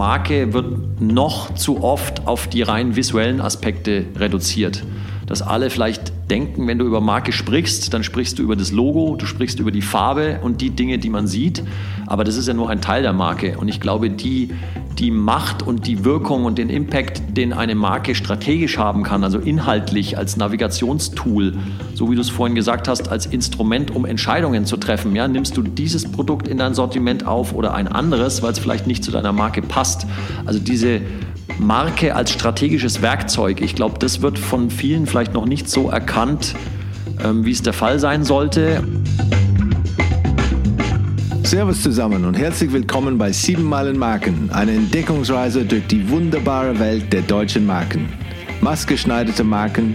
Marke wird noch zu oft auf die rein visuellen Aspekte reduziert. Dass alle vielleicht denken, wenn du über Marke sprichst, dann sprichst du über das Logo, du sprichst über die Farbe und die Dinge, die man sieht. Aber das ist ja nur ein Teil der Marke. Und ich glaube, die, die Macht und die Wirkung und den Impact, den eine Marke strategisch haben kann, also inhaltlich als Navigationstool, so wie du es vorhin gesagt hast, als Instrument, um Entscheidungen zu treffen. Ja, nimmst du dieses Produkt in dein Sortiment auf oder ein anderes, weil es vielleicht nicht zu deiner Marke passt. Also diese Marke als strategisches Werkzeug. Ich glaube, das wird von vielen vielleicht noch nicht so erkannt, ähm, wie es der Fall sein sollte. Servus zusammen und herzlich willkommen bei 7 Meilen Marken, eine Entdeckungsreise durch die wunderbare Welt der deutschen Marken. Maßgeschneiderte Marken,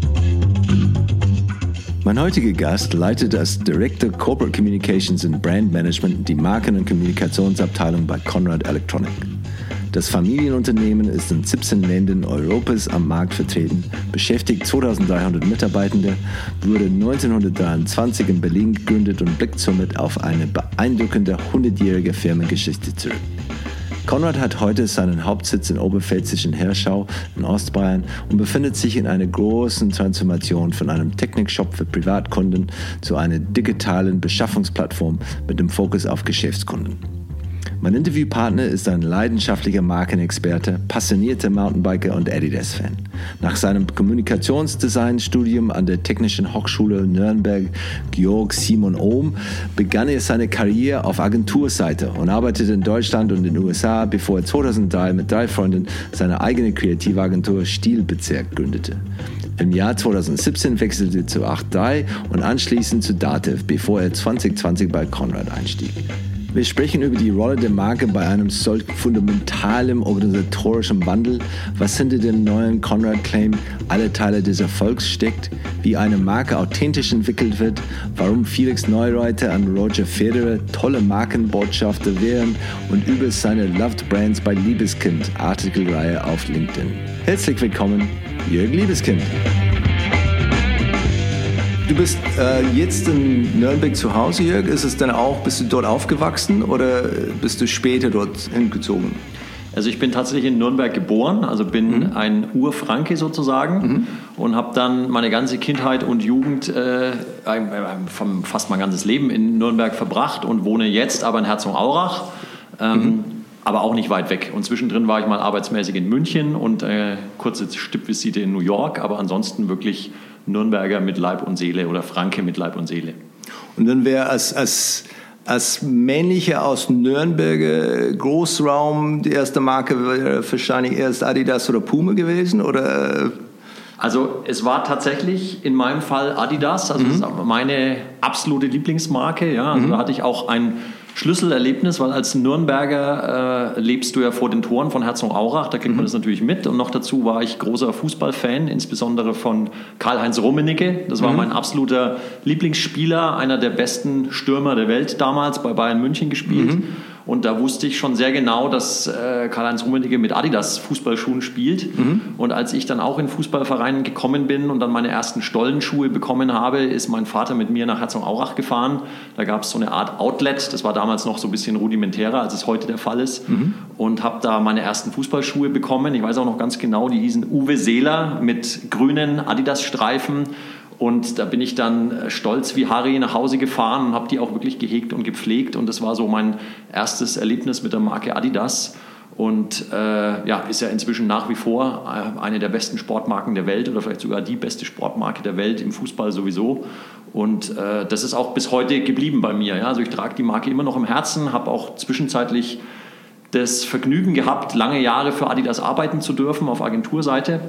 Mein heutiger Gast leitet als Director Corporate Communications and Brand Management die Marken- und Kommunikationsabteilung bei Conrad Electronic. Das Familienunternehmen ist in 17 Ländern Europas am Markt vertreten, beschäftigt 2300 Mitarbeitende, wurde 1923 in Berlin gegründet und blickt somit auf eine beeindruckende 100-jährige Firmengeschichte zurück. Konrad hat heute seinen Hauptsitz in Oberpfälzischen Herschau in Ostbayern und befindet sich in einer großen Transformation von einem Technikshop für Privatkunden zu einer digitalen Beschaffungsplattform mit dem Fokus auf Geschäftskunden. Mein Interviewpartner ist ein leidenschaftlicher Markenexperte, passionierter Mountainbiker und Adidas-Fan. Nach seinem Kommunikationsdesign-Studium an der Technischen Hochschule Nürnberg Georg Simon Ohm begann er seine Karriere auf Agenturseite und arbeitete in Deutschland und den USA, bevor er 2003 mit drei Freunden seine eigene Kreativagentur Stilbezirk gründete. Im Jahr 2017 wechselte er zu 8.3 und anschließend zu Dativ, bevor er 2020 bei Conrad einstieg. Wir sprechen über die Rolle der Marke bei einem solch fundamentalen organisatorischen Wandel, was hinter dem neuen Conrad-Claim alle Teile des Erfolgs steckt, wie eine Marke authentisch entwickelt wird, warum Felix Neureuter und Roger Federer tolle Markenbotschafter wären und über seine Loved Brands bei Liebeskind Artikelreihe auf LinkedIn. Herzlich willkommen, Jürgen Liebeskind. Du bist äh, jetzt in Nürnberg zu Hause, Jörg. Ist es dann auch, bist du dort aufgewachsen oder bist du später dort hingezogen? Also ich bin tatsächlich in Nürnberg geboren, also bin mhm. ein Urfranke sozusagen mhm. und habe dann meine ganze Kindheit und Jugend, äh, fast mein ganzes Leben in Nürnberg verbracht und wohne jetzt aber in Herzogenaurach. Ähm, mhm. Aber auch nicht weit weg. Und zwischendrin war ich mal arbeitsmäßig in München und äh, kurze Stippvisite in New York, aber ansonsten wirklich Nürnberger mit Leib und Seele oder Franke mit Leib und Seele. Und dann wäre als, als, als männlicher aus Nürnberger Großraum die erste Marke wahrscheinlich erst Adidas oder Puma gewesen oder also es war tatsächlich in meinem Fall Adidas, also mhm. meine absolute Lieblingsmarke. Ja, also mhm. da hatte ich auch ein Schlüsselerlebnis, weil als Nürnberger äh, lebst du ja vor den Toren von Herzogenaurach, da kriegt man mhm. das natürlich mit. Und noch dazu war ich großer Fußballfan, insbesondere von Karl-Heinz Rummenigge. Das war mhm. mein absoluter Lieblingsspieler, einer der besten Stürmer der Welt damals, bei Bayern München gespielt. Mhm. Und da wusste ich schon sehr genau, dass äh, Karl-Heinz Rummenigge mit Adidas Fußballschuhen spielt. Mhm. Und als ich dann auch in Fußballvereinen gekommen bin und dann meine ersten Stollenschuhe bekommen habe, ist mein Vater mit mir nach Herzogenaurach gefahren. Da gab es so eine Art Outlet, das war damals noch so ein bisschen rudimentärer, als es heute der Fall ist. Mhm. Und habe da meine ersten Fußballschuhe bekommen. Ich weiß auch noch ganz genau, die hießen Uwe Seeler mit grünen Adidas-Streifen und da bin ich dann äh, stolz wie Harry nach Hause gefahren und habe die auch wirklich gehegt und gepflegt. Und das war so mein erstes Erlebnis mit der Marke Adidas. Und äh, ja, ist ja inzwischen nach wie vor äh, eine der besten Sportmarken der Welt oder vielleicht sogar die beste Sportmarke der Welt im Fußball sowieso. Und äh, das ist auch bis heute geblieben bei mir. Ja? Also ich trage die Marke immer noch im Herzen, habe auch zwischenzeitlich das Vergnügen gehabt, lange Jahre für Adidas arbeiten zu dürfen auf Agenturseite.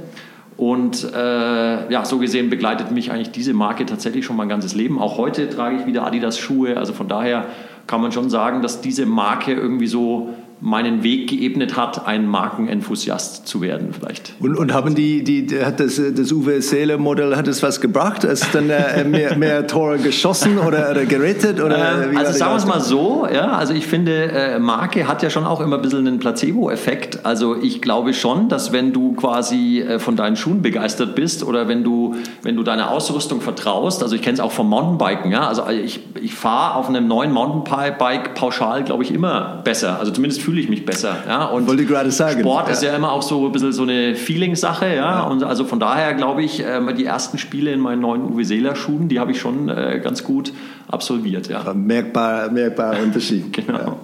Und äh, ja, so gesehen begleitet mich eigentlich diese Marke tatsächlich schon mein ganzes Leben. Auch heute trage ich wieder Adidas Schuhe. Also von daher kann man schon sagen, dass diese Marke irgendwie so meinen Weg geebnet hat, ein Markenenthusiast zu werden vielleicht. Und, und haben die, die, hat das, das Uwe Seele Modell, hat es was gebracht? Ist dann äh, mehr, mehr Tore geschossen oder, oder gerettet? Oder ähm, also sagen wir es mal so, ja, also ich finde, äh, Marke hat ja schon auch immer ein bisschen einen Placebo-Effekt. Also ich glaube schon, dass wenn du quasi äh, von deinen Schuhen begeistert bist oder wenn du, wenn du deiner Ausrüstung vertraust, also ich kenne es auch vom Mountainbiken, ja, also ich, ich fahre auf einem neuen Mountainbike pauschal, glaube ich, immer besser. Also zumindest fühle ich mich besser. Ja? Und Wollte gerade sagen. Sport ja. ist ja immer auch so ein bisschen so eine Feeling-Sache. Ja? ja? Und also von daher glaube ich, äh, die ersten Spiele in meinen neuen Uwe Seeler Schuhen, die habe ich schon äh, ganz gut absolviert. Ja. Merkbar, merkbarer Unterschied. genau.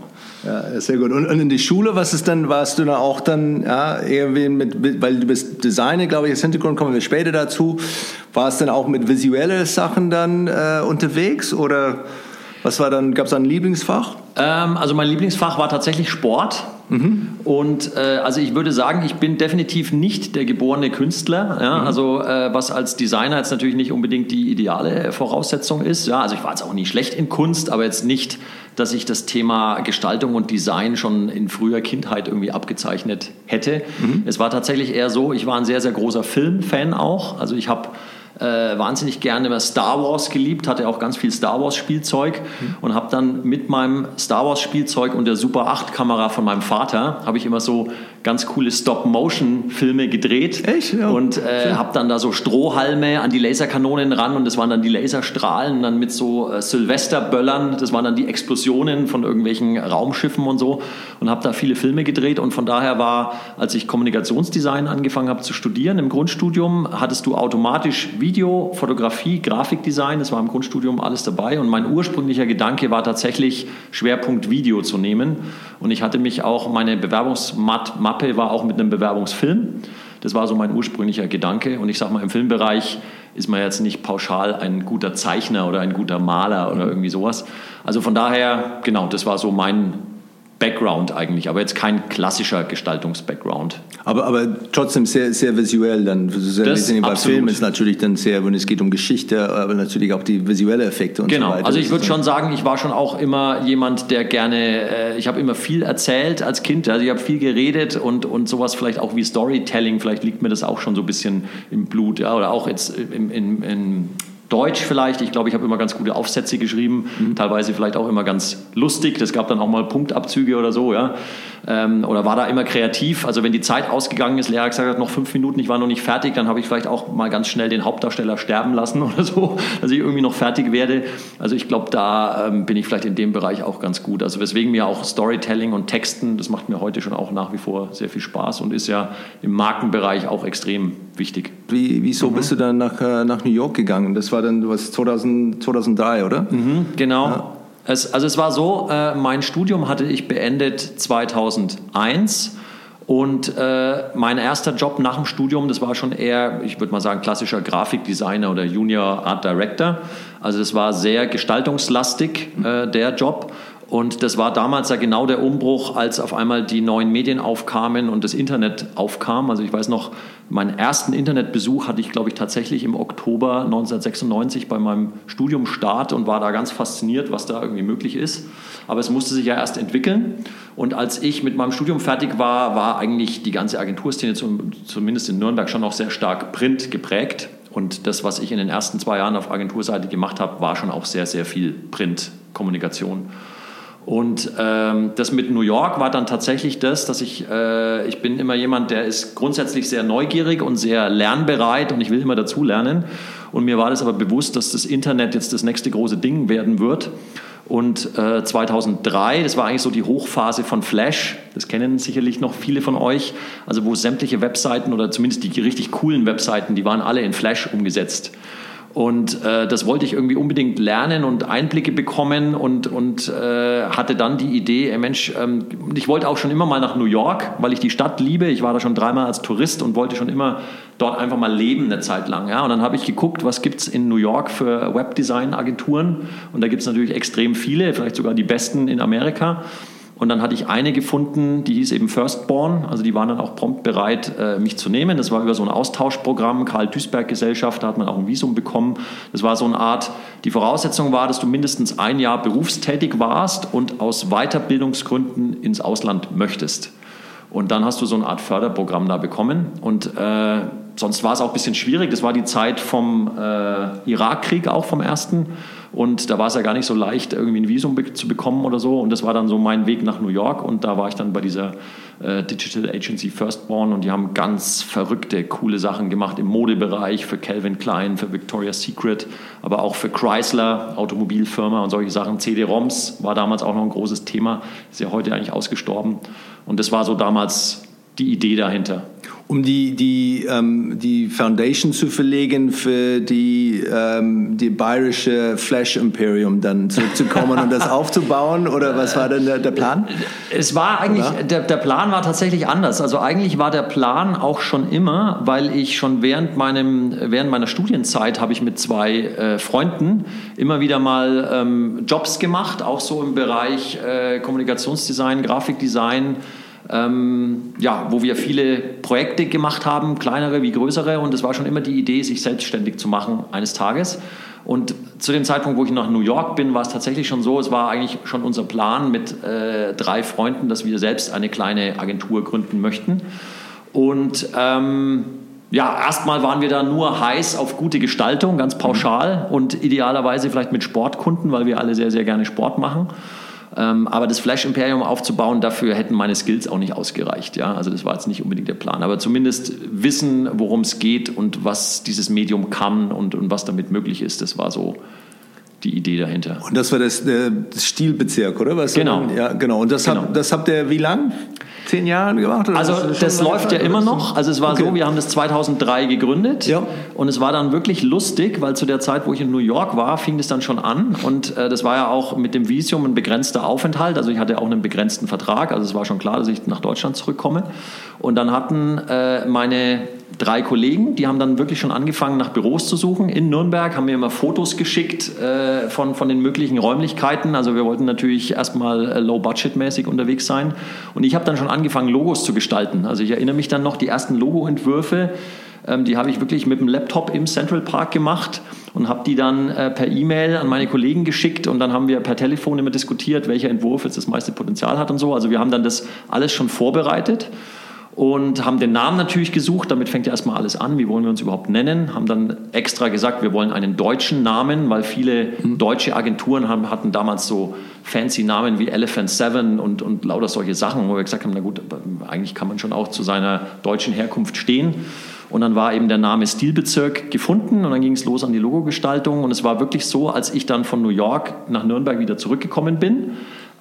Ja, sehr gut. Und, und, in die Schule, was ist dann, warst du da auch dann ja, irgendwie mit, weil du bist Designer, glaube ich, als Hintergrund kommen wir später dazu. Warst du dann auch mit visuellen Sachen dann äh, unterwegs oder was war dann, gab es ein Lieblingsfach? Ähm, also mein Lieblingsfach war tatsächlich Sport. Mhm. Und äh, also ich würde sagen, ich bin definitiv nicht der geborene Künstler. Ja? Mhm. Also äh, was als Designer jetzt natürlich nicht unbedingt die ideale Voraussetzung ist. Ja? Also ich war jetzt auch nicht schlecht in Kunst, aber jetzt nicht, dass ich das Thema Gestaltung und Design schon in früher Kindheit irgendwie abgezeichnet hätte. Mhm. Es war tatsächlich eher so, ich war ein sehr, sehr großer Filmfan auch. Also ich habe äh, wahnsinnig gerne Star Wars geliebt, hatte auch ganz viel Star Wars Spielzeug mhm. und habe dann mit meinem Star Wars Spielzeug und der Super 8 Kamera von meinem Vater habe ich immer so ganz coole Stop-Motion-Filme gedreht. Echt? Ja. Und äh, habe dann da so Strohhalme an die Laserkanonen ran und das waren dann die Laserstrahlen dann mit so äh, Silvesterböllern. Das waren dann die Explosionen von irgendwelchen Raumschiffen und so und habe da viele Filme gedreht und von daher war, als ich Kommunikationsdesign angefangen habe zu studieren im Grundstudium, hattest du automatisch Video, Fotografie, Grafikdesign. Das war im Grundstudium alles dabei und mein ursprünglicher Gedanke war tatsächlich Schwerpunkt Video zu nehmen und ich hatte mich auch meine Bewerbungsmappe Mappe war auch mit einem Bewerbungsfilm. Das war so mein ursprünglicher Gedanke. Und ich sage mal, im Filmbereich ist man jetzt nicht pauschal ein guter Zeichner oder ein guter Maler oder irgendwie sowas. Also von daher, genau, das war so mein Background eigentlich, aber jetzt kein klassischer Gestaltungs-Background. Aber, aber trotzdem sehr, sehr visuell dann. Sehr das bei Film ist natürlich dann sehr, wenn es geht um Geschichte, aber natürlich auch die visuelle Effekte und genau. so weiter. Also ich würde schon sagen, ich war schon auch immer jemand, der gerne, äh, ich habe immer viel erzählt als Kind, also ich habe viel geredet und, und sowas vielleicht auch wie Storytelling, vielleicht liegt mir das auch schon so ein bisschen im Blut, ja, oder auch jetzt im, in, in Deutsch vielleicht. Ich glaube, ich habe immer ganz gute Aufsätze geschrieben, mhm. teilweise vielleicht auch immer ganz lustig. Das gab dann auch mal Punktabzüge oder so, ja. Ähm, oder war da immer kreativ. Also wenn die Zeit ausgegangen ist, Lehrer gesagt hat, noch fünf Minuten, ich war noch nicht fertig, dann habe ich vielleicht auch mal ganz schnell den Hauptdarsteller sterben lassen oder so, dass ich irgendwie noch fertig werde. Also ich glaube, da ähm, bin ich vielleicht in dem Bereich auch ganz gut. Also weswegen mir auch Storytelling und Texten, das macht mir heute schon auch nach wie vor sehr viel Spaß und ist ja im Markenbereich auch extrem wichtig. Wie, wieso mhm. bist du dann nach, äh, nach New York gegangen? Das war dann was 2000, 2003, oder? Mhm, genau. Ja. Es, also es war so, äh, mein Studium hatte ich beendet 2001 und äh, mein erster Job nach dem Studium, das war schon eher, ich würde mal sagen, klassischer Grafikdesigner oder Junior Art Director. Also es war sehr gestaltungslastig, äh, der Job. Und das war damals ja genau der Umbruch, als auf einmal die neuen Medien aufkamen und das Internet aufkam. Also ich weiß noch, meinen ersten Internetbesuch hatte ich, glaube ich, tatsächlich im Oktober 1996 bei meinem Studiumstart und war da ganz fasziniert, was da irgendwie möglich ist. Aber es musste sich ja erst entwickeln. Und als ich mit meinem Studium fertig war, war eigentlich die ganze Agenturszene, zumindest in Nürnberg, schon noch sehr stark print geprägt. Und das, was ich in den ersten zwei Jahren auf Agenturseite gemacht habe, war schon auch sehr, sehr viel Print-Kommunikation. Und ähm, das mit New York war dann tatsächlich das, dass ich, äh, ich bin immer jemand, der ist grundsätzlich sehr neugierig und sehr lernbereit und ich will immer dazulernen. Und mir war das aber bewusst, dass das Internet jetzt das nächste große Ding werden wird. Und äh, 2003, das war eigentlich so die Hochphase von Flash, das kennen sicherlich noch viele von euch, also wo sämtliche Webseiten oder zumindest die richtig coolen Webseiten, die waren alle in Flash umgesetzt. Und äh, das wollte ich irgendwie unbedingt lernen und Einblicke bekommen und, und äh, hatte dann die Idee, ey Mensch, ähm, ich wollte auch schon immer mal nach New York, weil ich die Stadt liebe. Ich war da schon dreimal als Tourist und wollte schon immer dort einfach mal leben eine Zeit lang. Ja? Und dann habe ich geguckt, was gibt es in New York für Webdesign-Agenturen. Und da gibt es natürlich extrem viele, vielleicht sogar die besten in Amerika. Und dann hatte ich eine gefunden, die hieß eben Firstborn. Also die waren dann auch prompt bereit, äh, mich zu nehmen. Das war über so ein Austauschprogramm, Karl-Duisberg-Gesellschaft, da hat man auch ein Visum bekommen. Das war so eine Art, die Voraussetzung war, dass du mindestens ein Jahr berufstätig warst und aus Weiterbildungsgründen ins Ausland möchtest. Und dann hast du so eine Art Förderprogramm da bekommen. Und äh, sonst war es auch ein bisschen schwierig. Das war die Zeit vom äh, Irakkrieg, auch vom ersten. Und da war es ja gar nicht so leicht, irgendwie ein Visum zu bekommen oder so. Und das war dann so mein Weg nach New York. Und da war ich dann bei dieser äh, Digital Agency Firstborn. Und die haben ganz verrückte, coole Sachen gemacht im Modebereich für Calvin Klein, für Victoria's Secret, aber auch für Chrysler, Automobilfirma und solche Sachen. CD-ROMs war damals auch noch ein großes Thema. Ist ja heute eigentlich ausgestorben. Und das war so damals die Idee dahinter um die, die, ähm, die Foundation zu verlegen für die, ähm, die bayerische Flash Imperium dann zurückzukommen und das aufzubauen? Oder was war denn der, der Plan? Es war eigentlich, der, der Plan war tatsächlich anders. Also eigentlich war der Plan auch schon immer, weil ich schon während, meinem, während meiner Studienzeit habe ich mit zwei äh, Freunden immer wieder mal ähm, Jobs gemacht, auch so im Bereich äh, Kommunikationsdesign, Grafikdesign ähm, ja, wo wir viele Projekte gemacht haben, kleinere wie größere. Und es war schon immer die Idee, sich selbstständig zu machen eines Tages. Und zu dem Zeitpunkt, wo ich nach New York bin, war es tatsächlich schon so, es war eigentlich schon unser Plan mit äh, drei Freunden, dass wir selbst eine kleine Agentur gründen möchten. Und ähm, ja, erstmal waren wir da nur heiß auf gute Gestaltung, ganz pauschal und idealerweise vielleicht mit Sportkunden, weil wir alle sehr, sehr gerne Sport machen. Ähm, aber das Flash Imperium aufzubauen, dafür hätten meine Skills auch nicht ausgereicht. Ja? Also das war jetzt nicht unbedingt der Plan. Aber zumindest wissen, worum es geht und was dieses Medium kann und, und was damit möglich ist, das war so die Idee dahinter. Und das war das, das Stilbezirk, oder? Was genau. ja, genau. Und das, genau. Hab, das habt ihr wie lang? zehn Jahren gemacht? also das, das läuft ja immer noch. Also es war okay. so, wir haben das 2003 gegründet ja. und es war dann wirklich lustig, weil zu der Zeit, wo ich in New York war, fing das dann schon an und äh, das war ja auch mit dem Visium ein begrenzter Aufenthalt. Also ich hatte auch einen begrenzten Vertrag, also es war schon klar, dass ich nach Deutschland zurückkomme. Und dann hatten äh, meine drei Kollegen, die haben dann wirklich schon angefangen, nach Büros zu suchen. In Nürnberg haben mir immer Fotos geschickt äh, von, von den möglichen Räumlichkeiten. Also wir wollten natürlich erstmal äh, low-budget-mäßig unterwegs sein. Und ich habe dann schon angefangen, Logos zu gestalten. Also ich erinnere mich dann noch, die ersten Logo-Entwürfe, ähm, die habe ich wirklich mit dem Laptop im Central Park gemacht und habe die dann äh, per E-Mail an meine Kollegen geschickt und dann haben wir per Telefon immer diskutiert, welcher Entwurf jetzt das meiste Potenzial hat und so. Also wir haben dann das alles schon vorbereitet und haben den Namen natürlich gesucht. Damit fängt ja erstmal alles an. Wie wollen wir uns überhaupt nennen? Haben dann extra gesagt, wir wollen einen deutschen Namen, weil viele mhm. deutsche Agenturen haben, hatten damals so fancy Namen wie Elephant Seven und, und lauter solche Sachen, wo wir gesagt haben, na gut, eigentlich kann man schon auch zu seiner deutschen Herkunft stehen. Und dann war eben der Name Stilbezirk gefunden und dann ging es los an die Logogestaltung. Und es war wirklich so, als ich dann von New York nach Nürnberg wieder zurückgekommen bin,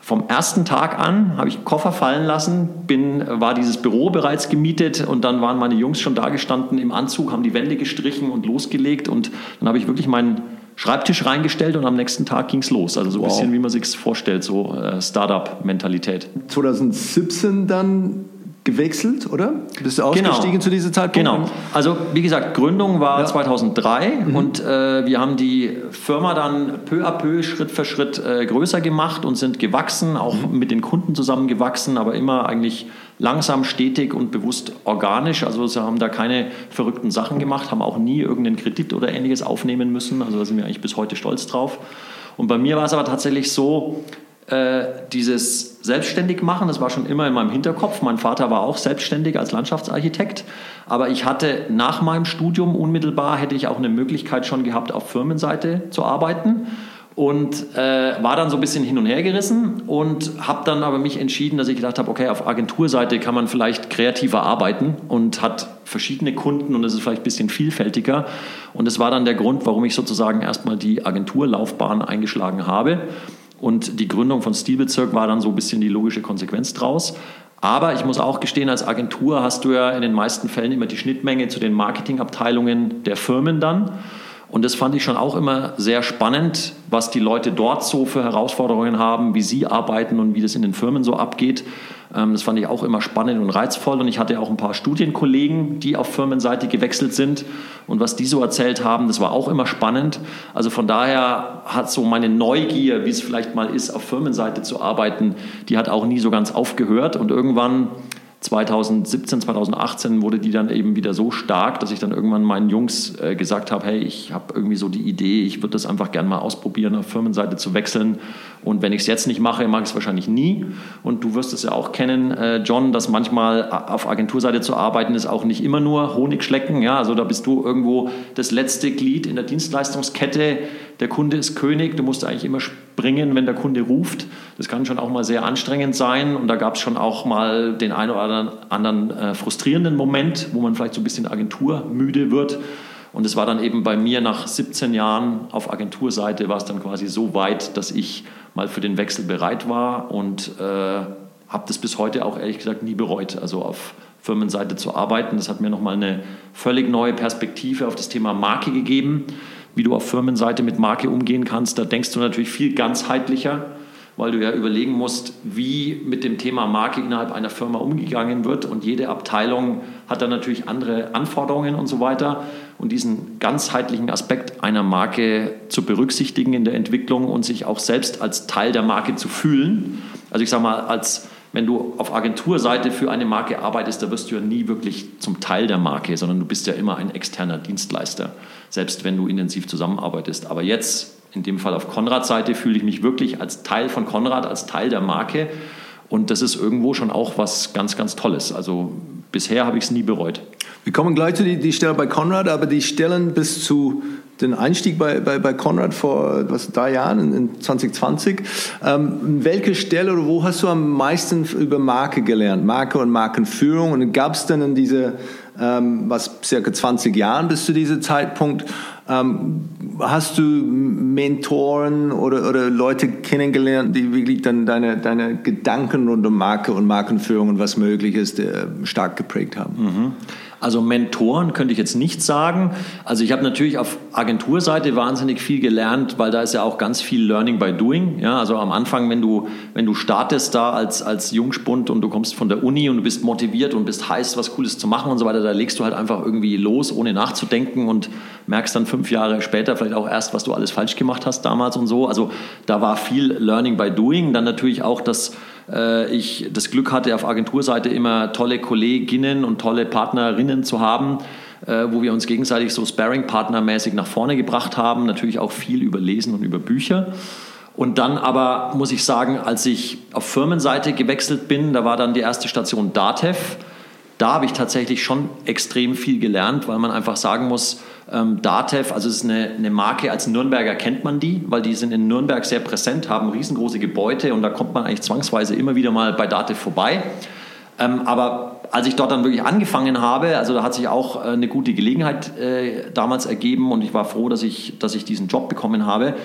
vom ersten Tag an habe ich Koffer fallen lassen, bin, war dieses Büro bereits gemietet und dann waren meine Jungs schon da gestanden im Anzug, haben die Wände gestrichen und losgelegt und dann habe ich wirklich meinen Schreibtisch reingestellt und am nächsten Tag ging es los. Also so ein wow. bisschen, wie man sich es vorstellt, so äh, Startup-Mentalität. 2017 dann gewechselt, oder? Bist du ausgestiegen genau. zu dieser Zeitpunkt? Genau. Also wie gesagt, Gründung war ja. 2003 mhm. und äh, wir haben die Firma dann peu à peu, Schritt für Schritt äh, größer gemacht und sind gewachsen, auch mhm. mit den Kunden zusammen gewachsen, aber immer eigentlich langsam, stetig und bewusst organisch. Also wir haben da keine verrückten Sachen gemacht, haben auch nie irgendeinen Kredit oder ähnliches aufnehmen müssen. Also da sind wir eigentlich bis heute stolz drauf. Und bei mir war es aber tatsächlich so, äh, dieses selbstständig machen, das war schon immer in meinem Hinterkopf. Mein Vater war auch selbstständig als Landschaftsarchitekt, aber ich hatte nach meinem Studium unmittelbar hätte ich auch eine Möglichkeit schon gehabt, auf Firmenseite zu arbeiten und äh, war dann so ein bisschen hin und her gerissen und habe dann aber mich entschieden, dass ich gedacht habe, okay, auf Agenturseite kann man vielleicht kreativer arbeiten und hat verschiedene Kunden und es ist vielleicht ein bisschen vielfältiger und es war dann der Grund, warum ich sozusagen erstmal die Agenturlaufbahn eingeschlagen habe und die Gründung von Stilbezirk war dann so ein bisschen die logische Konsequenz draus. Aber ich muss auch gestehen, als Agentur hast du ja in den meisten Fällen immer die Schnittmenge zu den Marketingabteilungen der Firmen dann. Und das fand ich schon auch immer sehr spannend, was die Leute dort so für Herausforderungen haben, wie sie arbeiten und wie das in den Firmen so abgeht. Ähm, das fand ich auch immer spannend und reizvoll. Und ich hatte auch ein paar Studienkollegen, die auf Firmenseite gewechselt sind. Und was die so erzählt haben, das war auch immer spannend. Also von daher hat so meine Neugier, wie es vielleicht mal ist, auf Firmenseite zu arbeiten, die hat auch nie so ganz aufgehört. Und irgendwann 2017, 2018 wurde die dann eben wieder so stark, dass ich dann irgendwann meinen Jungs äh, gesagt habe, hey, ich habe irgendwie so die Idee, ich würde das einfach gerne mal ausprobieren, auf Firmenseite zu wechseln. Und wenn ich es jetzt nicht mache, mache ich es wahrscheinlich nie. Und du wirst es ja auch kennen, äh, John, dass manchmal auf Agenturseite zu arbeiten ist auch nicht immer nur Honigschlecken. Ja, also da bist du irgendwo das letzte Glied in der Dienstleistungskette. Der Kunde ist König, du musst eigentlich immer springen, wenn der Kunde ruft. Das kann schon auch mal sehr anstrengend sein. Und da gab es schon auch mal den einen oder anderen, äh, frustrierenden Moment, wo man vielleicht so ein bisschen agenturmüde wird. Und es war dann eben bei mir nach 17 Jahren auf Agenturseite, war es dann quasi so weit, dass ich mal für den Wechsel bereit war und äh, habe das bis heute auch ehrlich gesagt nie bereut. Also auf Firmenseite zu arbeiten. Das hat mir nochmal eine völlig neue Perspektive auf das Thema Marke gegeben, wie du auf Firmenseite mit Marke umgehen kannst. Da denkst du natürlich viel ganzheitlicher weil du ja überlegen musst, wie mit dem Thema Marke innerhalb einer Firma umgegangen wird. Und jede Abteilung hat dann natürlich andere Anforderungen und so weiter. Und diesen ganzheitlichen Aspekt einer Marke zu berücksichtigen in der Entwicklung und sich auch selbst als Teil der Marke zu fühlen. Also ich sage mal, als wenn du auf Agenturseite für eine Marke arbeitest, da wirst du ja nie wirklich zum Teil der Marke, sondern du bist ja immer ein externer Dienstleister, selbst wenn du intensiv zusammenarbeitest. Aber jetzt in dem Fall auf Konrads Seite, fühle ich mich wirklich als Teil von Konrad, als Teil der Marke. Und das ist irgendwo schon auch was ganz, ganz Tolles. Also bisher habe ich es nie bereut. Wir kommen gleich zu die, die Stelle bei Konrad, aber die Stellen bis zu den Einstieg bei, bei, bei Konrad vor was, drei Jahren, in 2020. Ähm, welche Stelle oder wo hast du am meisten über Marke gelernt? Marke und Markenführung. Und gab es denn in diese, ähm, was, circa 20 Jahren bis zu diesem Zeitpunkt, ähm, hast du Mentoren oder, oder Leute kennengelernt, die wirklich dann deine, deine Gedanken rund um Marke und Markenführung und was möglich ist, äh, stark geprägt haben? Mhm. Also Mentoren könnte ich jetzt nicht sagen. Also ich habe natürlich auf Agenturseite wahnsinnig viel gelernt, weil da ist ja auch ganz viel Learning by Doing. Ja, also am Anfang, wenn du, wenn du startest da als, als Jungspund und du kommst von der Uni und du bist motiviert und bist heiß, was Cooles zu machen und so weiter, da legst du halt einfach irgendwie los, ohne nachzudenken und merkst dann fünf Jahre später vielleicht auch erst, was du alles falsch gemacht hast damals und so. Also da war viel Learning by Doing. Dann natürlich auch das ich das Glück hatte, auf Agenturseite immer tolle Kolleginnen und tolle Partnerinnen zu haben, äh, wo wir uns gegenseitig so Sparring-Partner-mäßig nach vorne gebracht haben. Natürlich auch viel über Lesen und über Bücher. Und dann aber muss ich sagen, als ich auf Firmenseite gewechselt bin, da war dann die erste Station Datev. Da habe ich tatsächlich schon extrem viel gelernt, weil man einfach sagen muss, ähm, Datev, also es ist eine, eine, Marke, als Nürnberger kennt man die, weil die sind in Nürnberg sehr präsent, haben riesengroße Gebäude und da kommt man eigentlich zwangsweise immer wieder mal bei Datev vorbei. Ähm, aber als ich dort dann wirklich angefangen habe, also da hat sich auch äh, eine gute Gelegenheit äh, damals ergeben und ich war froh, dass ich, dass ich diesen Job bekommen habe.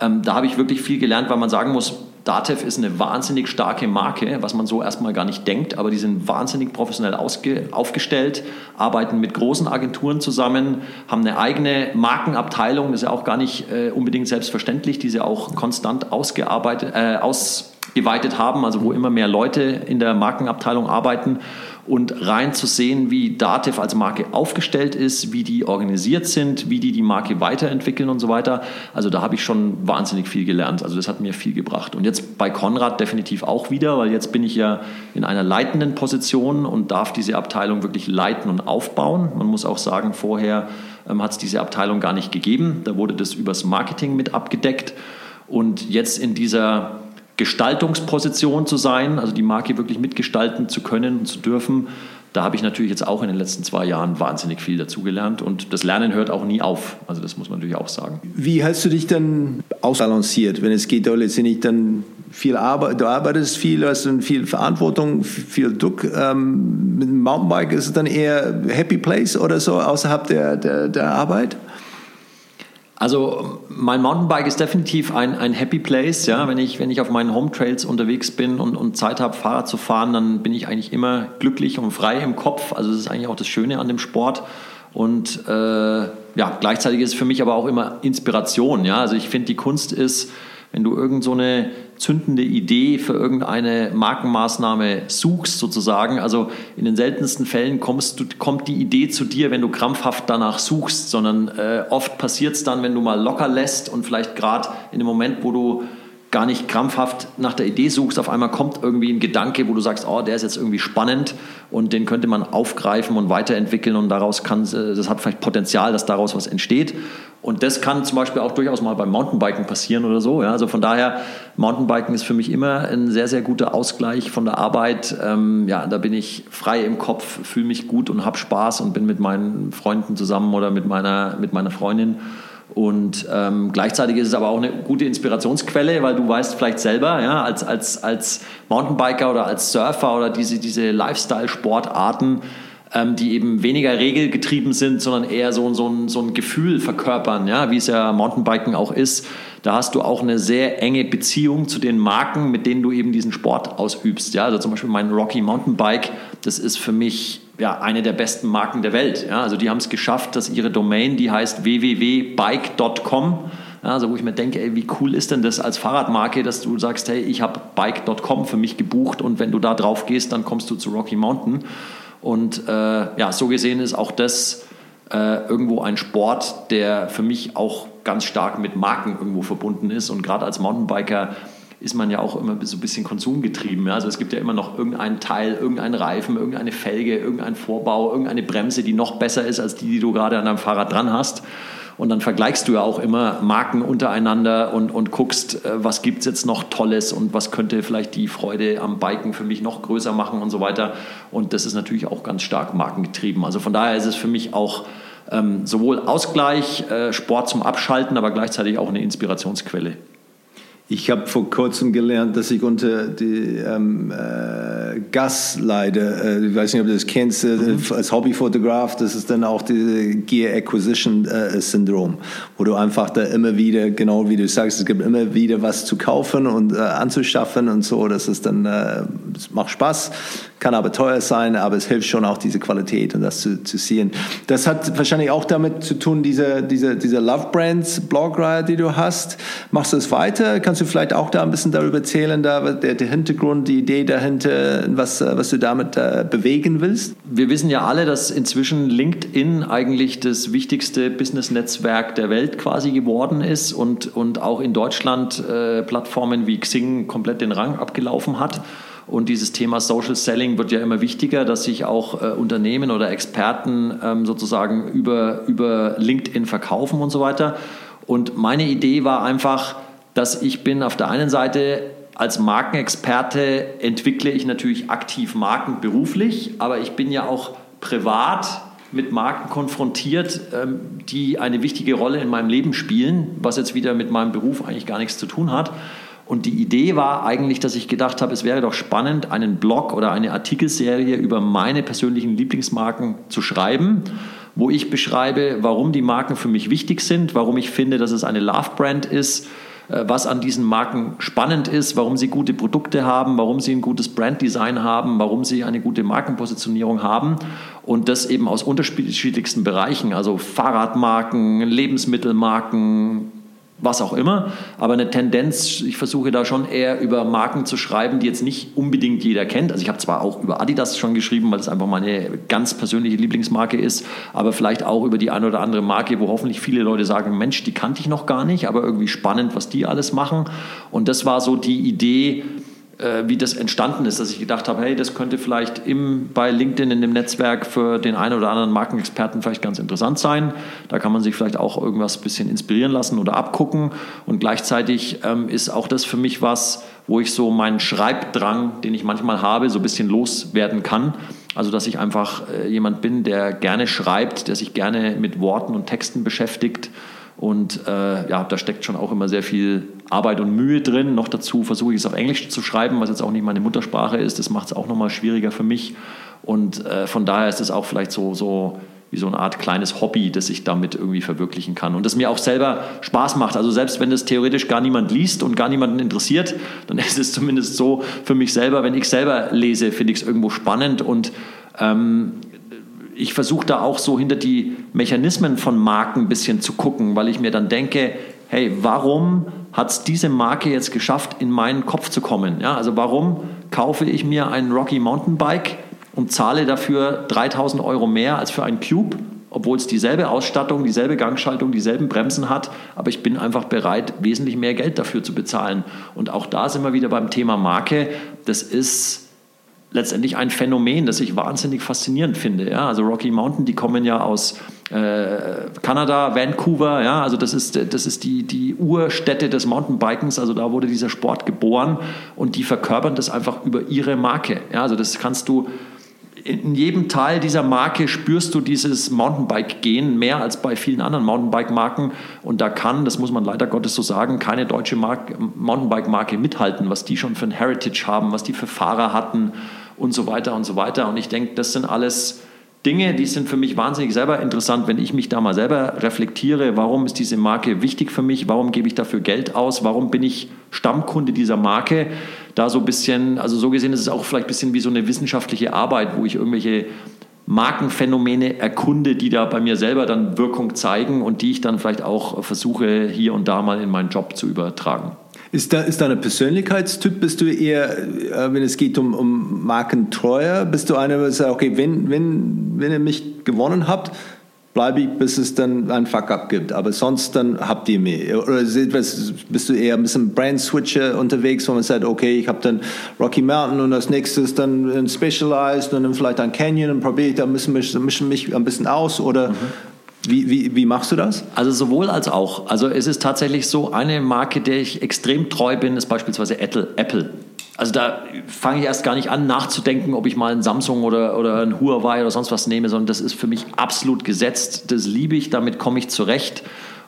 Ähm, da habe ich wirklich viel gelernt, weil man sagen muss, Datev ist eine wahnsinnig starke Marke, was man so erstmal gar nicht denkt, aber die sind wahnsinnig professionell aufgestellt, arbeiten mit großen Agenturen zusammen, haben eine eigene Markenabteilung, das ist ja auch gar nicht äh, unbedingt selbstverständlich, die sie auch konstant ausgearbeitet, äh, ausgeweitet haben, also wo immer mehr Leute in der Markenabteilung arbeiten und rein zu sehen, wie Datev als Marke aufgestellt ist, wie die organisiert sind, wie die die Marke weiterentwickeln und so weiter. Also da habe ich schon wahnsinnig viel gelernt. Also das hat mir viel gebracht. Und jetzt bei Konrad definitiv auch wieder, weil jetzt bin ich ja in einer leitenden Position und darf diese Abteilung wirklich leiten und aufbauen. Man muss auch sagen, vorher ähm, hat es diese Abteilung gar nicht gegeben. Da wurde das übers Marketing mit abgedeckt. Und jetzt in dieser Gestaltungsposition zu sein, also die Marke wirklich mitgestalten zu können und zu dürfen. Da habe ich natürlich jetzt auch in den letzten zwei Jahren wahnsinnig viel dazugelernt und das Lernen hört auch nie auf. Also das muss man natürlich auch sagen. Wie hast du dich dann ausbalanciert, wenn es geht, letztendlich dann viel Arbeit, du arbeitest viel, hast dann viel Verantwortung, viel Druck. Ähm, mit dem Mountainbike ist es dann eher Happy Place oder so außerhalb der, der, der Arbeit? Also mein Mountainbike ist definitiv ein, ein Happy Place. Ja? Wenn, ich, wenn ich auf meinen Home Trails unterwegs bin und, und Zeit habe, Fahrrad zu fahren, dann bin ich eigentlich immer glücklich und frei im Kopf. Also das ist eigentlich auch das Schöne an dem Sport. Und äh, ja, gleichzeitig ist es für mich aber auch immer Inspiration. Ja? Also ich finde, die Kunst ist, wenn du irgend so eine zündende Idee für irgendeine Markenmaßnahme suchst, sozusagen. Also in den seltensten Fällen kommst du, kommt die Idee zu dir, wenn du krampfhaft danach suchst, sondern äh, oft passiert es dann, wenn du mal locker lässt und vielleicht gerade in dem Moment, wo du gar nicht krampfhaft nach der Idee suchst, auf einmal kommt irgendwie ein Gedanke, wo du sagst, oh, der ist jetzt irgendwie spannend und den könnte man aufgreifen und weiterentwickeln und daraus kann, äh, das hat vielleicht Potenzial, dass daraus was entsteht. Und das kann zum Beispiel auch durchaus mal beim Mountainbiken passieren oder so. Ja. Also von daher, Mountainbiken ist für mich immer ein sehr, sehr guter Ausgleich von der Arbeit. Ähm, ja, da bin ich frei im Kopf, fühle mich gut und habe Spaß und bin mit meinen Freunden zusammen oder mit meiner, mit meiner Freundin. Und ähm, gleichzeitig ist es aber auch eine gute Inspirationsquelle, weil du weißt vielleicht selber, ja, als, als, als Mountainbiker oder als Surfer oder diese, diese Lifestyle-Sportarten, ähm, die eben weniger regelgetrieben sind, sondern eher so, so, ein, so ein Gefühl verkörpern, ja, wie es ja Mountainbiken auch ist. Da hast du auch eine sehr enge Beziehung zu den Marken, mit denen du eben diesen Sport ausübst. Ja, also zum Beispiel mein Rocky Mountainbike, das ist für mich ja, eine der besten Marken der Welt. Ja, also die haben es geschafft, dass ihre Domain, die heißt www.bike.com, also wo ich mir denke, ey, wie cool ist denn das als Fahrradmarke, dass du sagst, hey, ich habe bike.com für mich gebucht und wenn du da drauf gehst, dann kommst du zu Rocky Mountain. Und äh, ja, so gesehen ist auch das äh, irgendwo ein Sport, der für mich auch ganz stark mit Marken irgendwo verbunden ist. Und gerade als Mountainbiker ist man ja auch immer so ein bisschen konsumgetrieben. Ja? Also es gibt ja immer noch irgendeinen Teil, irgendeinen Reifen, irgendeine Felge, irgendeinen Vorbau, irgendeine Bremse, die noch besser ist als die, die du gerade an deinem Fahrrad dran hast. Und dann vergleichst du ja auch immer Marken untereinander und, und guckst, äh, was gibt es jetzt noch Tolles und was könnte vielleicht die Freude am Biken für mich noch größer machen und so weiter. Und das ist natürlich auch ganz stark markengetrieben. Also von daher ist es für mich auch ähm, sowohl Ausgleich, äh, Sport zum Abschalten, aber gleichzeitig auch eine Inspirationsquelle. Ich habe vor kurzem gelernt, dass ich unter die ähm, äh, Gas leide. Äh, ich weiß nicht, ob du das kennst, äh, mhm. als Hobbyfotograf. Das ist dann auch die Gear Acquisition äh, Syndrom, wo du einfach da immer wieder, genau wie du sagst, es gibt immer wieder was zu kaufen und äh, anzuschaffen und so. Das ist dann, äh, das macht Spaß, kann aber teuer sein, aber es hilft schon auch diese Qualität und das zu, zu sehen. Das hat wahrscheinlich auch damit zu tun, diese, diese, diese Love Brands Blogreihe, die du hast. Machst du es weiter? Kannst Kannst du vielleicht auch da ein bisschen darüber erzählen, da, der, der Hintergrund, die Idee dahinter, was, was du damit äh, bewegen willst? Wir wissen ja alle, dass inzwischen LinkedIn eigentlich das wichtigste Business-Netzwerk der Welt quasi geworden ist und, und auch in Deutschland äh, Plattformen wie Xing komplett den Rang abgelaufen hat. Und dieses Thema Social Selling wird ja immer wichtiger, dass sich auch äh, Unternehmen oder Experten ähm, sozusagen über, über LinkedIn verkaufen und so weiter. Und meine Idee war einfach, dass ich bin auf der einen Seite als Markenexperte entwickle ich natürlich aktiv Marken beruflich, aber ich bin ja auch privat mit Marken konfrontiert, ähm, die eine wichtige Rolle in meinem Leben spielen, was jetzt wieder mit meinem Beruf eigentlich gar nichts zu tun hat. Und die Idee war eigentlich, dass ich gedacht habe, es wäre doch spannend, einen Blog oder eine Artikelserie über meine persönlichen Lieblingsmarken zu schreiben, wo ich beschreibe, warum die Marken für mich wichtig sind, warum ich finde, dass es eine Love-Brand ist, was an diesen Marken spannend ist, warum sie gute Produkte haben, warum sie ein gutes Branddesign haben, warum sie eine gute Markenpositionierung haben und das eben aus unterschiedlichsten Bereichen, also Fahrradmarken, Lebensmittelmarken, was auch immer. Aber eine Tendenz, ich versuche da schon eher über Marken zu schreiben, die jetzt nicht unbedingt jeder kennt. Also ich habe zwar auch über Adidas schon geschrieben, weil es einfach meine ganz persönliche Lieblingsmarke ist, aber vielleicht auch über die eine oder andere Marke, wo hoffentlich viele Leute sagen, Mensch, die kannte ich noch gar nicht, aber irgendwie spannend, was die alles machen. Und das war so die Idee, wie das entstanden ist, dass ich gedacht habe, hey, das könnte vielleicht im, bei LinkedIn in dem Netzwerk für den einen oder anderen Markenexperten vielleicht ganz interessant sein. Da kann man sich vielleicht auch irgendwas ein bisschen inspirieren lassen oder abgucken. Und gleichzeitig ähm, ist auch das für mich was, wo ich so meinen Schreibdrang, den ich manchmal habe, so ein bisschen loswerden kann. Also, dass ich einfach äh, jemand bin, der gerne schreibt, der sich gerne mit Worten und Texten beschäftigt und äh, ja, da steckt schon auch immer sehr viel Arbeit und Mühe drin. Noch dazu versuche ich es auf Englisch zu schreiben, was jetzt auch nicht meine Muttersprache ist. Das macht es auch nochmal schwieriger für mich. Und äh, von daher ist es auch vielleicht so, so wie so eine Art kleines Hobby, das ich damit irgendwie verwirklichen kann. Und das mir auch selber Spaß macht. Also selbst wenn das theoretisch gar niemand liest und gar niemanden interessiert, dann ist es zumindest so für mich selber, wenn ich selber lese, finde ich es irgendwo spannend und ähm, ich versuche da auch so hinter die Mechanismen von Marken ein bisschen zu gucken, weil ich mir dann denke, hey, warum hat es diese Marke jetzt geschafft, in meinen Kopf zu kommen? Ja, also warum kaufe ich mir ein Rocky Mountainbike und zahle dafür 3000 Euro mehr als für ein Cube? obwohl es dieselbe Ausstattung, dieselbe Gangschaltung, dieselben Bremsen hat, aber ich bin einfach bereit, wesentlich mehr Geld dafür zu bezahlen. Und auch da sind wir wieder beim Thema Marke. Das ist letztendlich ein Phänomen, das ich wahnsinnig faszinierend finde. Ja, also Rocky Mountain, die kommen ja aus äh, Kanada, Vancouver, ja, also das ist, das ist die, die Urstätte des Mountainbikens, also da wurde dieser Sport geboren und die verkörpern das einfach über ihre Marke. Ja, also das kannst du in jedem Teil dieser Marke spürst du dieses Mountainbike-Gehen mehr als bei vielen anderen Mountainbike-Marken. Und da kann, das muss man leider Gottes so sagen, keine deutsche Mountainbike-Marke mithalten, was die schon für ein Heritage haben, was die für Fahrer hatten und so weiter und so weiter. Und ich denke, das sind alles Dinge, die sind für mich wahnsinnig selber interessant, wenn ich mich da mal selber reflektiere, warum ist diese Marke wichtig für mich, warum gebe ich dafür Geld aus, warum bin ich Stammkunde dieser Marke. Da so ein bisschen, also so gesehen ist es auch vielleicht ein bisschen wie so eine wissenschaftliche Arbeit, wo ich irgendwelche Markenphänomene erkunde, die da bei mir selber dann Wirkung zeigen und die ich dann vielleicht auch versuche, hier und da mal in meinen Job zu übertragen. Ist da, ist da ein Persönlichkeitstyp? Bist du eher, äh, wenn es geht um, um Markentreuer, bist du einer, der sagt, okay, wenn, wenn, wenn ihr mich gewonnen habt, bleibe ich, bis es dann ein Fuck-up gibt. Aber sonst dann habt ihr mich. Oder bist du eher ein bisschen Brand-Switcher unterwegs, wo man sagt, okay, ich habe dann Rocky Mountain und als nächstes dann ein Specialized und dann vielleicht ein Canyon und probiere ich da ein bisschen, mischen mich ein bisschen aus oder mhm. Wie, wie, wie machst du das? Also sowohl als auch. Also es ist tatsächlich so, eine Marke, der ich extrem treu bin, ist beispielsweise Apple. Also da fange ich erst gar nicht an nachzudenken, ob ich mal ein Samsung oder, oder ein Huawei oder sonst was nehme, sondern das ist für mich absolut gesetzt. Das liebe ich, damit komme ich zurecht.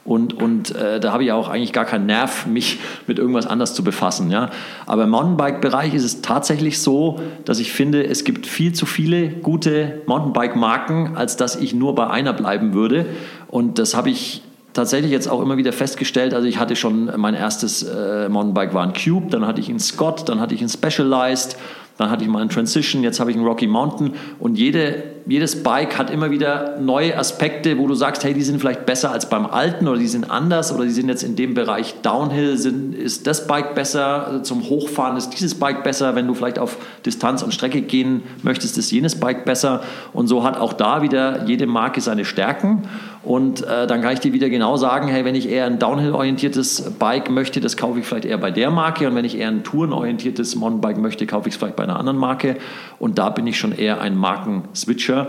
Und, und äh, da habe ich auch eigentlich gar keinen Nerv, mich mit irgendwas anders zu befassen. Ja? Aber im Mountainbike-Bereich ist es tatsächlich so, dass ich finde, es gibt viel zu viele gute Mountainbike-Marken, als dass ich nur bei einer bleiben würde. Und das habe ich tatsächlich jetzt auch immer wieder festgestellt, also ich hatte schon mein erstes äh, Mountainbike war ein Cube, dann hatte ich einen Scott, dann hatte ich einen Specialized, dann hatte ich mal einen Transition, jetzt habe ich einen Rocky Mountain und jede jedes Bike hat immer wieder neue Aspekte, wo du sagst, hey, die sind vielleicht besser als beim alten oder die sind anders oder die sind jetzt in dem Bereich Downhill, sind, ist das Bike besser, also zum Hochfahren ist dieses Bike besser, wenn du vielleicht auf Distanz und Strecke gehen möchtest, ist jenes Bike besser. Und so hat auch da wieder jede Marke seine Stärken und äh, dann kann ich dir wieder genau sagen, hey, wenn ich eher ein Downhill-orientiertes Bike möchte, das kaufe ich vielleicht eher bei der Marke. Und wenn ich eher ein Tourenorientiertes Mountainbike möchte, kaufe ich es vielleicht bei einer anderen Marke. Und da bin ich schon eher ein Marken-Switcher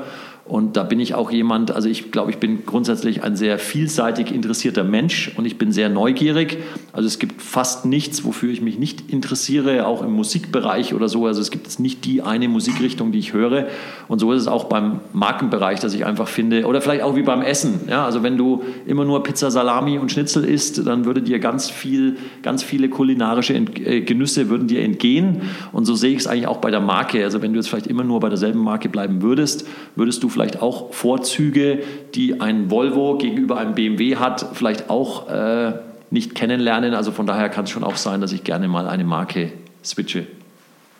und da bin ich auch jemand, also ich glaube, ich bin grundsätzlich ein sehr vielseitig interessierter Mensch und ich bin sehr neugierig. Also es gibt fast nichts, wofür ich mich nicht interessiere, auch im Musikbereich oder so. Also es gibt nicht die eine Musikrichtung, die ich höre. Und so ist es auch beim Markenbereich, dass ich einfach finde, oder vielleicht auch wie beim Essen. Ja, also wenn du immer nur Pizza, Salami und Schnitzel isst, dann würde dir ganz viel, ganz viele kulinarische äh, Genüsse würden dir entgehen. Und so sehe ich es eigentlich auch bei der Marke. Also wenn du jetzt vielleicht immer nur bei derselben Marke bleiben würdest, würdest du vielleicht auch Vorzüge, die ein Volvo gegenüber einem BMW hat, vielleicht auch äh, nicht kennenlernen. Also von daher kann es schon auch sein, dass ich gerne mal eine Marke switche.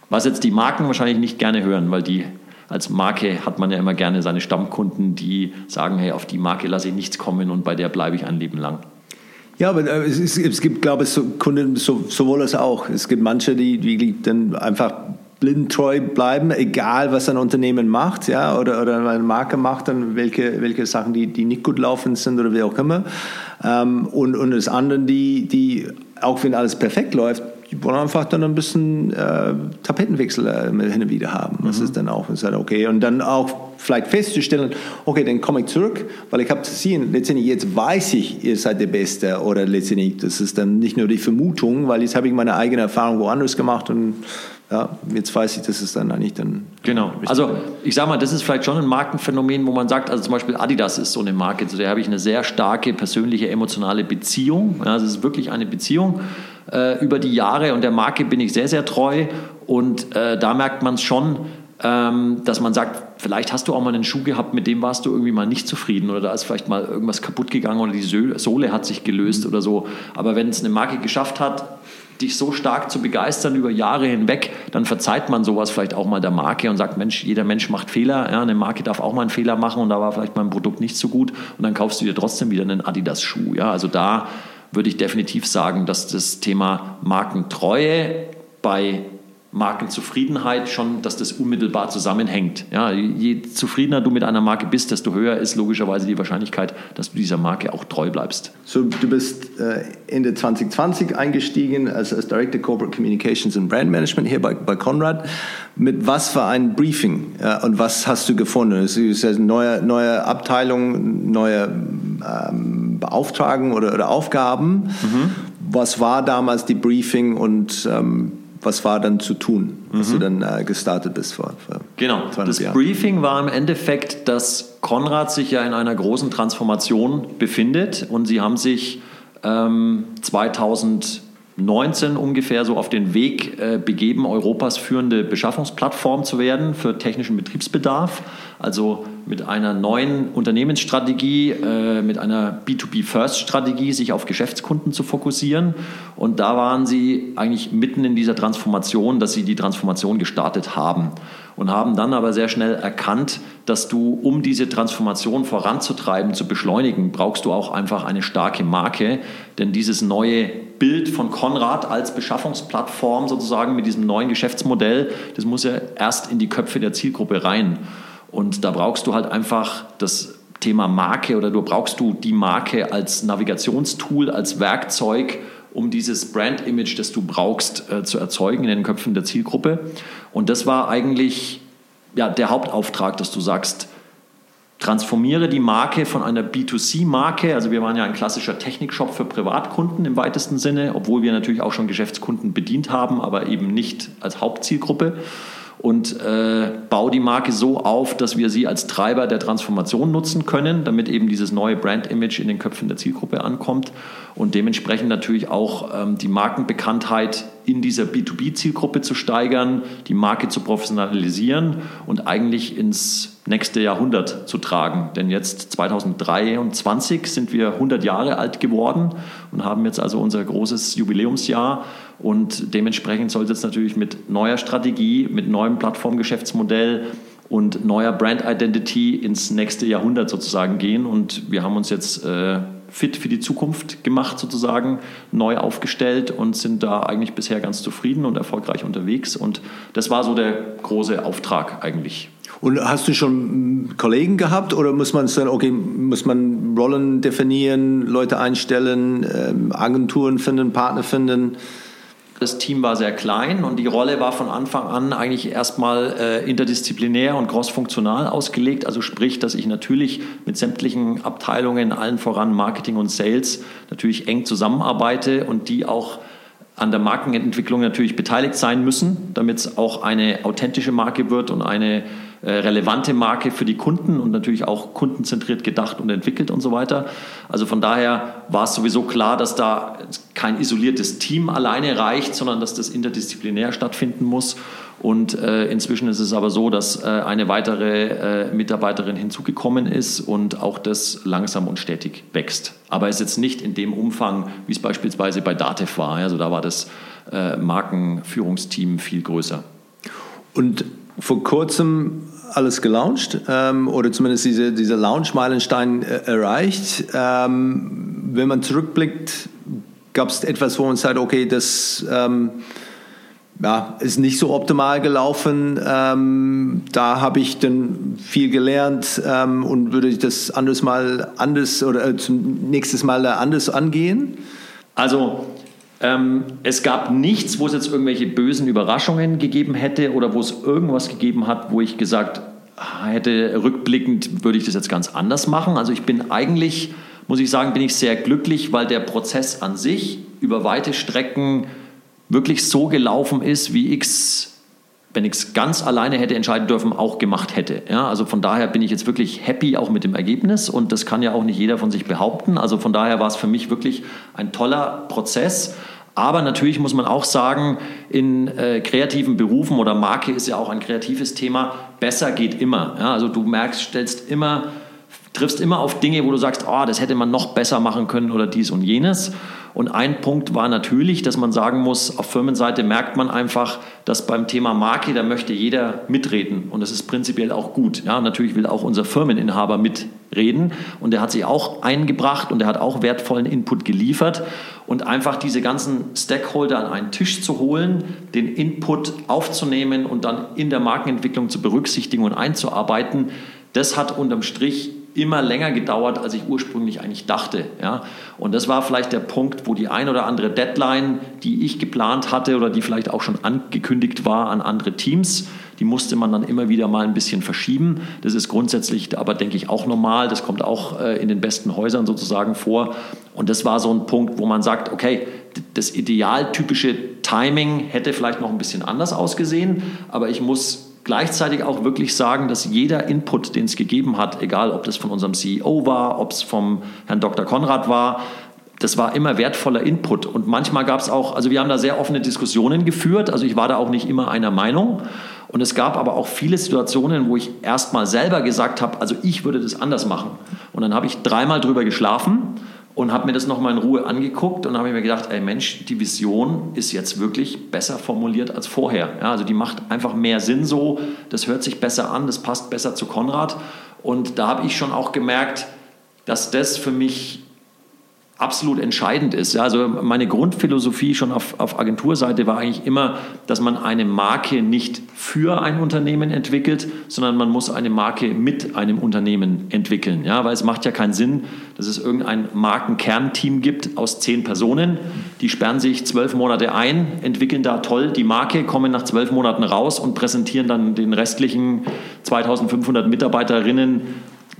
Was jetzt die Marken wahrscheinlich nicht gerne hören, weil die als Marke hat man ja immer gerne seine Stammkunden, die sagen, hey, auf die Marke lasse ich nichts kommen und bei der bleibe ich ein Leben lang. Ja, aber äh, es, es gibt, glaube ich, so Kunden sowohl als auch. Es gibt manche, die, die dann einfach blind treu bleiben, egal was ein Unternehmen macht, ja, oder, oder eine Marke macht, dann welche, welche Sachen, die, die nicht gut laufen sind oder wie auch immer. Ähm, und, und das andere, die, die, auch wenn alles perfekt läuft, die wollen einfach dann ein bisschen äh, Tapetenwechsel äh, hin und wieder haben. Das mhm. ist dann auch ist halt okay. Und dann auch vielleicht festzustellen, okay, dann komme ich zurück, weil ich habe zu sehen, letztendlich jetzt weiß ich, ihr seid der Beste oder letztendlich, das ist dann nicht nur die Vermutung, weil jetzt habe ich meine eigene Erfahrung woanders gemacht und ja, jetzt weiß ich, dass es dann eigentlich dann. Genau. Also ich sage mal, das ist vielleicht schon ein Markenphänomen, wo man sagt, also zum Beispiel Adidas ist so eine Marke, zu der habe ich eine sehr starke persönliche, emotionale Beziehung. Ja, es ist wirklich eine Beziehung äh, über die Jahre und der Marke bin ich sehr, sehr treu. Und äh, da merkt man es schon, ähm, dass man sagt, vielleicht hast du auch mal einen Schuh gehabt, mit dem warst du irgendwie mal nicht zufrieden oder da ist vielleicht mal irgendwas kaputt gegangen oder die Sohle hat sich gelöst oder so. Aber wenn es eine Marke geschafft hat, dich so stark zu begeistern über Jahre hinweg, dann verzeiht man sowas vielleicht auch mal der Marke und sagt, Mensch, jeder Mensch macht Fehler, ja, eine Marke darf auch mal einen Fehler machen und da war vielleicht mein Produkt nicht so gut und dann kaufst du dir trotzdem wieder einen Adidas-Schuh. Ja, also da würde ich definitiv sagen, dass das Thema Markentreue bei Markenzufriedenheit schon, dass das unmittelbar zusammenhängt. Ja, je zufriedener du mit einer Marke bist, desto höher ist logischerweise die Wahrscheinlichkeit, dass du dieser Marke auch treu bleibst. So, du bist äh, Ende 2020 eingestiegen als, als Director Corporate Communications and Brand Management hier bei, bei Conrad. Mit was für ein Briefing äh, und was hast du gefunden? Es ist eine neue, neue Abteilung, neue ähm, Beauftragung oder, oder Aufgaben. Mhm. Was war damals die Briefing und ähm, was war dann zu tun, als mhm. du dann äh, gestartet bist vor, vor Genau. Das Jahren. Briefing war im Endeffekt, dass Konrad sich ja in einer großen Transformation befindet und sie haben sich ähm, 2019 ungefähr so auf den Weg äh, begeben, Europas führende Beschaffungsplattform zu werden für technischen Betriebsbedarf. Also mit einer neuen Unternehmensstrategie, äh, mit einer B2B-First-Strategie, sich auf Geschäftskunden zu fokussieren. Und da waren sie eigentlich mitten in dieser Transformation, dass sie die Transformation gestartet haben und haben dann aber sehr schnell erkannt, dass du, um diese Transformation voranzutreiben, zu beschleunigen, brauchst du auch einfach eine starke Marke. Denn dieses neue Bild von Konrad als Beschaffungsplattform sozusagen mit diesem neuen Geschäftsmodell, das muss ja erst in die Köpfe der Zielgruppe rein. Und da brauchst du halt einfach das Thema Marke oder du brauchst du die Marke als Navigationstool, als Werkzeug, um dieses Brand-Image, das du brauchst, äh, zu erzeugen in den Köpfen der Zielgruppe. Und das war eigentlich ja, der Hauptauftrag, dass du sagst, transformiere die Marke von einer B2C-Marke, also wir waren ja ein klassischer Technikshop für Privatkunden im weitesten Sinne, obwohl wir natürlich auch schon Geschäftskunden bedient haben, aber eben nicht als Hauptzielgruppe. Und äh, baue die Marke so auf, dass wir sie als Treiber der Transformation nutzen können, damit eben dieses neue Brand-Image in den Köpfen der Zielgruppe ankommt und dementsprechend natürlich auch ähm, die Markenbekanntheit in dieser B2B-Zielgruppe zu steigern, die Marke zu professionalisieren und eigentlich ins nächste Jahrhundert zu tragen. Denn jetzt 2023 sind wir 100 Jahre alt geworden und haben jetzt also unser großes Jubiläumsjahr. Und dementsprechend soll es natürlich mit neuer Strategie, mit neuem Plattformgeschäftsmodell und neuer Brand Identity ins nächste Jahrhundert sozusagen gehen. Und wir haben uns jetzt äh, fit für die Zukunft gemacht, sozusagen, neu aufgestellt und sind da eigentlich bisher ganz zufrieden und erfolgreich unterwegs. Und das war so der große Auftrag eigentlich. Und hast du schon Kollegen gehabt oder muss man dann, okay, muss man Rollen definieren, Leute einstellen, ähm, Agenturen finden, Partner finden? Das Team war sehr klein und die Rolle war von Anfang an eigentlich erstmal äh, interdisziplinär und crossfunktional ausgelegt. Also sprich, dass ich natürlich mit sämtlichen Abteilungen, allen voran Marketing und Sales, natürlich eng zusammenarbeite und die auch an der Markenentwicklung natürlich beteiligt sein müssen, damit es auch eine authentische Marke wird und eine relevante Marke für die Kunden und natürlich auch kundenzentriert gedacht und entwickelt und so weiter. Also von daher war es sowieso klar, dass da kein isoliertes Team alleine reicht, sondern dass das interdisziplinär stattfinden muss. Und äh, inzwischen ist es aber so, dass äh, eine weitere äh, Mitarbeiterin hinzugekommen ist und auch das langsam und stetig wächst. Aber es ist jetzt nicht in dem Umfang, wie es beispielsweise bei Datev war. Also da war das äh, Markenführungsteam viel größer. Und vor kurzem alles gelauncht ähm, oder zumindest diese, dieser Launch-Meilenstein äh, erreicht. Ähm, wenn man zurückblickt, gab es etwas, wo man sagt, okay, das ähm, ja, ist nicht so optimal gelaufen. Ähm, da habe ich dann viel gelernt ähm, und würde ich das anders mal anders oder äh, zum nächstes Mal anders angehen. Also ähm, es gab nichts, wo es jetzt irgendwelche bösen Überraschungen gegeben hätte oder wo es irgendwas gegeben hat, wo ich gesagt hätte, rückblickend würde ich das jetzt ganz anders machen. Also ich bin eigentlich, muss ich sagen, bin ich sehr glücklich, weil der Prozess an sich über weite Strecken wirklich so gelaufen ist, wie ich es, wenn ich es ganz alleine hätte entscheiden dürfen, auch gemacht hätte. Ja, also von daher bin ich jetzt wirklich happy auch mit dem Ergebnis und das kann ja auch nicht jeder von sich behaupten. Also von daher war es für mich wirklich ein toller Prozess. Aber natürlich muss man auch sagen, in äh, kreativen Berufen oder Marke ist ja auch ein kreatives Thema, besser geht immer. Ja, also du merkst, stellst immer triffst immer auf Dinge, wo du sagst, oh, das hätte man noch besser machen können oder dies und jenes. Und ein Punkt war natürlich, dass man sagen muss, auf Firmenseite merkt man einfach, dass beim Thema Marke, da möchte jeder mitreden. Und das ist prinzipiell auch gut. Ja, natürlich will auch unser Firmeninhaber mitreden. Und der hat sich auch eingebracht und er hat auch wertvollen Input geliefert. Und einfach diese ganzen Stakeholder an einen Tisch zu holen, den Input aufzunehmen und dann in der Markenentwicklung zu berücksichtigen und einzuarbeiten, das hat unterm Strich immer länger gedauert, als ich ursprünglich eigentlich dachte. Ja? Und das war vielleicht der Punkt, wo die ein oder andere Deadline, die ich geplant hatte oder die vielleicht auch schon angekündigt war an andere Teams, die musste man dann immer wieder mal ein bisschen verschieben. Das ist grundsätzlich aber, denke ich, auch normal. Das kommt auch äh, in den besten Häusern sozusagen vor. Und das war so ein Punkt, wo man sagt, okay, das idealtypische Timing hätte vielleicht noch ein bisschen anders ausgesehen, aber ich muss gleichzeitig auch wirklich sagen, dass jeder Input, den es gegeben hat, egal ob das von unserem CEO war, ob es vom Herrn Dr. Konrad war, das war immer wertvoller Input. Und manchmal gab es auch, also wir haben da sehr offene Diskussionen geführt, also ich war da auch nicht immer einer Meinung. Und es gab aber auch viele Situationen, wo ich erst mal selber gesagt habe, also ich würde das anders machen. Und dann habe ich dreimal drüber geschlafen und habe mir das nochmal in Ruhe angeguckt und habe mir gedacht, ey Mensch, die Vision ist jetzt wirklich besser formuliert als vorher. Ja, also die macht einfach mehr Sinn so, das hört sich besser an, das passt besser zu Konrad. Und da habe ich schon auch gemerkt, dass das für mich absolut entscheidend ist. Also meine Grundphilosophie schon auf, auf Agenturseite war eigentlich immer, dass man eine Marke nicht für ein Unternehmen entwickelt, sondern man muss eine Marke mit einem Unternehmen entwickeln. Ja, weil es macht ja keinen Sinn, dass es irgendein Markenkernteam gibt aus zehn Personen, die sperren sich zwölf Monate ein, entwickeln da toll die Marke, kommen nach zwölf Monaten raus und präsentieren dann den restlichen 2500 Mitarbeiterinnen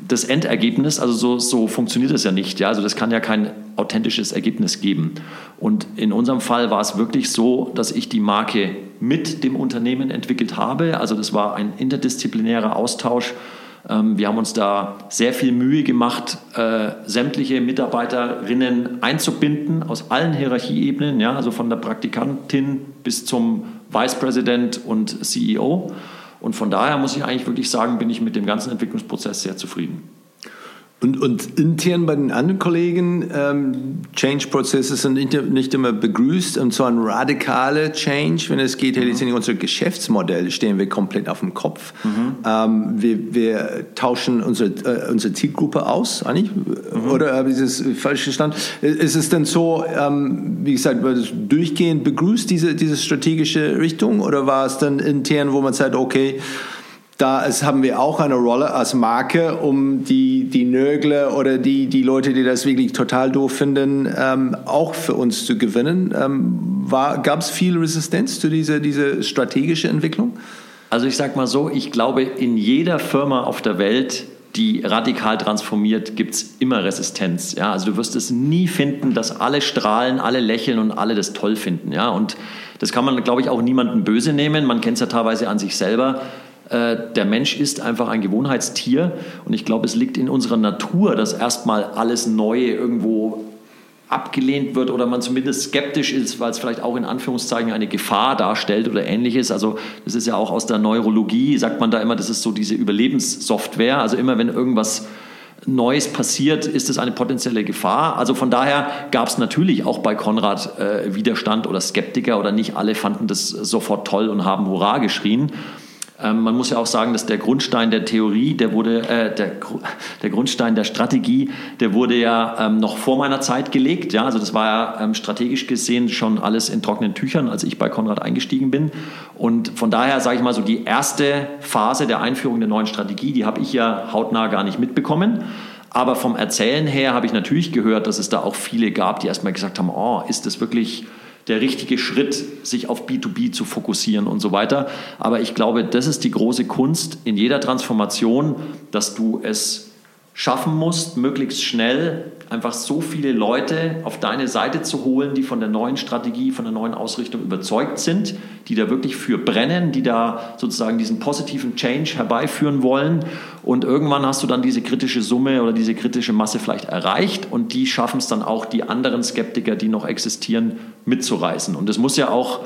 das Endergebnis, also so, so funktioniert es ja nicht. Ja? Also das kann ja kein authentisches Ergebnis geben. Und in unserem Fall war es wirklich so, dass ich die Marke mit dem Unternehmen entwickelt habe. Also das war ein interdisziplinärer Austausch. Ähm, wir haben uns da sehr viel Mühe gemacht, äh, sämtliche Mitarbeiterinnen einzubinden aus allen Hierarchieebenen, ja, also von der Praktikantin bis zum Vice President und CEO. Und von daher muss ich eigentlich wirklich sagen, bin ich mit dem ganzen Entwicklungsprozess sehr zufrieden. Und, und intern bei den anderen Kollegen, ähm, Change-Prozesse sind nicht immer begrüßt und zwar ein radikaler Change, wenn es geht, mhm. unser Geschäftsmodell stehen wir komplett auf dem Kopf. Mhm. Ähm, wir, wir, tauschen unsere, äh, unsere Zielgruppe aus, eigentlich, mhm. oder habe ich das falsch verstanden? Ist es denn so, ähm, wie gesagt, war das durchgehend begrüßt, diese, diese strategische Richtung, oder war es dann intern, wo man sagt, okay, da ist, haben wir auch eine Rolle als Marke, um die, die Nörgler oder die, die Leute, die das wirklich total doof finden, ähm, auch für uns zu gewinnen. Ähm, Gab es viel Resistenz zu dieser, dieser strategischen Entwicklung? Also ich sage mal so, ich glaube, in jeder Firma auf der Welt, die radikal transformiert, gibt es immer Resistenz. Ja? Also du wirst es nie finden, dass alle strahlen, alle lächeln und alle das toll finden. Ja? Und das kann man, glaube ich, auch niemandem böse nehmen. Man kennt es ja teilweise an sich selber der Mensch ist einfach ein Gewohnheitstier und ich glaube, es liegt in unserer Natur, dass erstmal alles Neue irgendwo abgelehnt wird oder man zumindest skeptisch ist, weil es vielleicht auch in Anführungszeichen eine Gefahr darstellt oder ähnliches. Also das ist ja auch aus der Neurologie, sagt man da immer, das ist so diese Überlebenssoftware. Also immer wenn irgendwas Neues passiert, ist es eine potenzielle Gefahr. Also von daher gab es natürlich auch bei Konrad äh, Widerstand oder Skeptiker oder nicht alle fanden das sofort toll und haben Hurra geschrien. Ähm, man muss ja auch sagen, dass der Grundstein der Theorie, der wurde, äh, der, der Grundstein der Strategie, der wurde ja ähm, noch vor meiner Zeit gelegt. Ja, also das war ja ähm, strategisch gesehen schon alles in trockenen Tüchern, als ich bei Konrad eingestiegen bin. Und von daher sage ich mal so, die erste Phase der Einführung der neuen Strategie, die habe ich ja hautnah gar nicht mitbekommen. Aber vom Erzählen her habe ich natürlich gehört, dass es da auch viele gab, die erstmal gesagt haben, oh, ist das wirklich der richtige Schritt, sich auf B2B zu fokussieren und so weiter. Aber ich glaube, das ist die große Kunst in jeder Transformation, dass du es schaffen musst, möglichst schnell einfach so viele Leute auf deine Seite zu holen, die von der neuen Strategie, von der neuen Ausrichtung überzeugt sind, die da wirklich für brennen, die da sozusagen diesen positiven Change herbeiführen wollen. Und irgendwann hast du dann diese kritische Summe oder diese kritische Masse vielleicht erreicht und die schaffen es dann auch, die anderen Skeptiker, die noch existieren, mitzureißen. Und es muss ja auch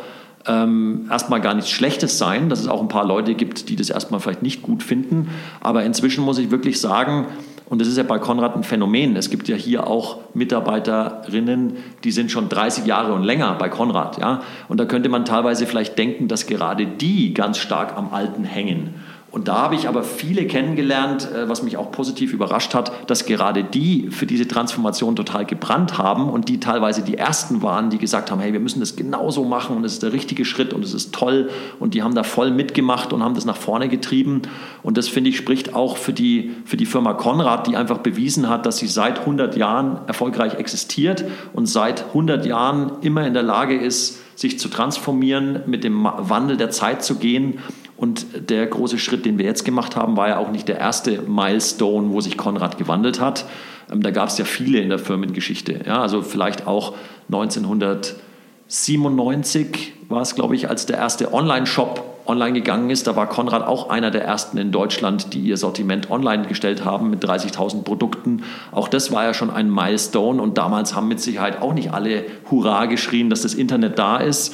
ähm, erstmal gar nichts Schlechtes sein, dass es auch ein paar Leute gibt, die das erstmal vielleicht nicht gut finden. Aber inzwischen muss ich wirklich sagen, und das ist ja bei Konrad ein Phänomen. Es gibt ja hier auch Mitarbeiterinnen, die sind schon 30 Jahre und länger bei Konrad. Ja? Und da könnte man teilweise vielleicht denken, dass gerade die ganz stark am Alten hängen. Und da habe ich aber viele kennengelernt, äh, was mich auch positiv überrascht hat, dass gerade die für diese Transformation total gebrannt haben und die teilweise die Ersten waren, die gesagt haben, hey, wir müssen das genauso machen und es ist der richtige Schritt und es ist toll und die haben da voll mitgemacht und haben das nach vorne getrieben. Und das, finde ich, spricht auch für die, für die Firma Konrad, die einfach bewiesen hat, dass sie seit 100 Jahren erfolgreich existiert und seit 100 Jahren immer in der Lage ist, sich zu transformieren, mit dem Wandel der Zeit zu gehen und der große Schritt, den wir jetzt gemacht haben, war ja auch nicht der erste Milestone, wo sich Konrad gewandelt hat. Ähm, da gab es ja viele in der Firmengeschichte. Ja, also vielleicht auch 1997 war es, glaube ich, als der erste Online-Shop online gegangen ist. Da war Konrad auch einer der ersten in Deutschland, die ihr Sortiment online gestellt haben mit 30.000 Produkten. Auch das war ja schon ein Milestone und damals haben mit Sicherheit auch nicht alle Hurra geschrien, dass das Internet da ist.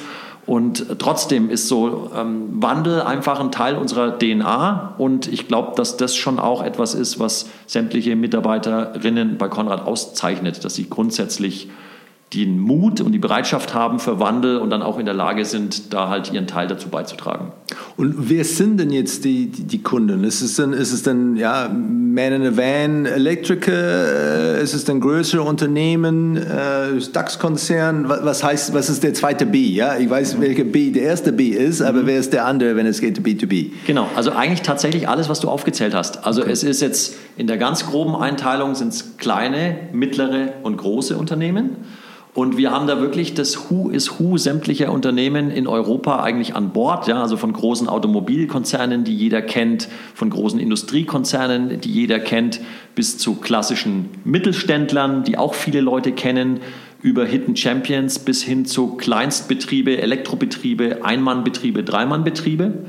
Und trotzdem ist so ähm, Wandel einfach ein Teil unserer DNA. Und ich glaube, dass das schon auch etwas ist, was sämtliche Mitarbeiterinnen bei Konrad auszeichnet, dass sie grundsätzlich den Mut und die Bereitschaft haben für Wandel und dann auch in der Lage sind, da halt ihren Teil dazu beizutragen. Und wer sind denn jetzt die, die, die Kunden? Ist es denn, ist es denn ja, Man in a Van, Elektriker? Äh, ist es denn größere Unternehmen, äh, DAX-Konzern? Was heißt, was ist der zweite B? Ja? Ich weiß, mhm. welcher B der erste B ist, aber mhm. wer ist der andere, wenn es geht B2B? Genau, also eigentlich tatsächlich alles, was du aufgezählt hast. Also okay. es ist jetzt in der ganz groben Einteilung sind es kleine, mittlere und große Unternehmen. Und wir haben da wirklich das Who is Who sämtlicher Unternehmen in Europa eigentlich an Bord, ja, also von großen Automobilkonzernen, die jeder kennt, von großen Industriekonzernen, die jeder kennt, bis zu klassischen Mittelständlern, die auch viele Leute kennen, über Hidden Champions bis hin zu Kleinstbetriebe, Elektrobetriebe, Einmannbetriebe, Dreimannbetriebe.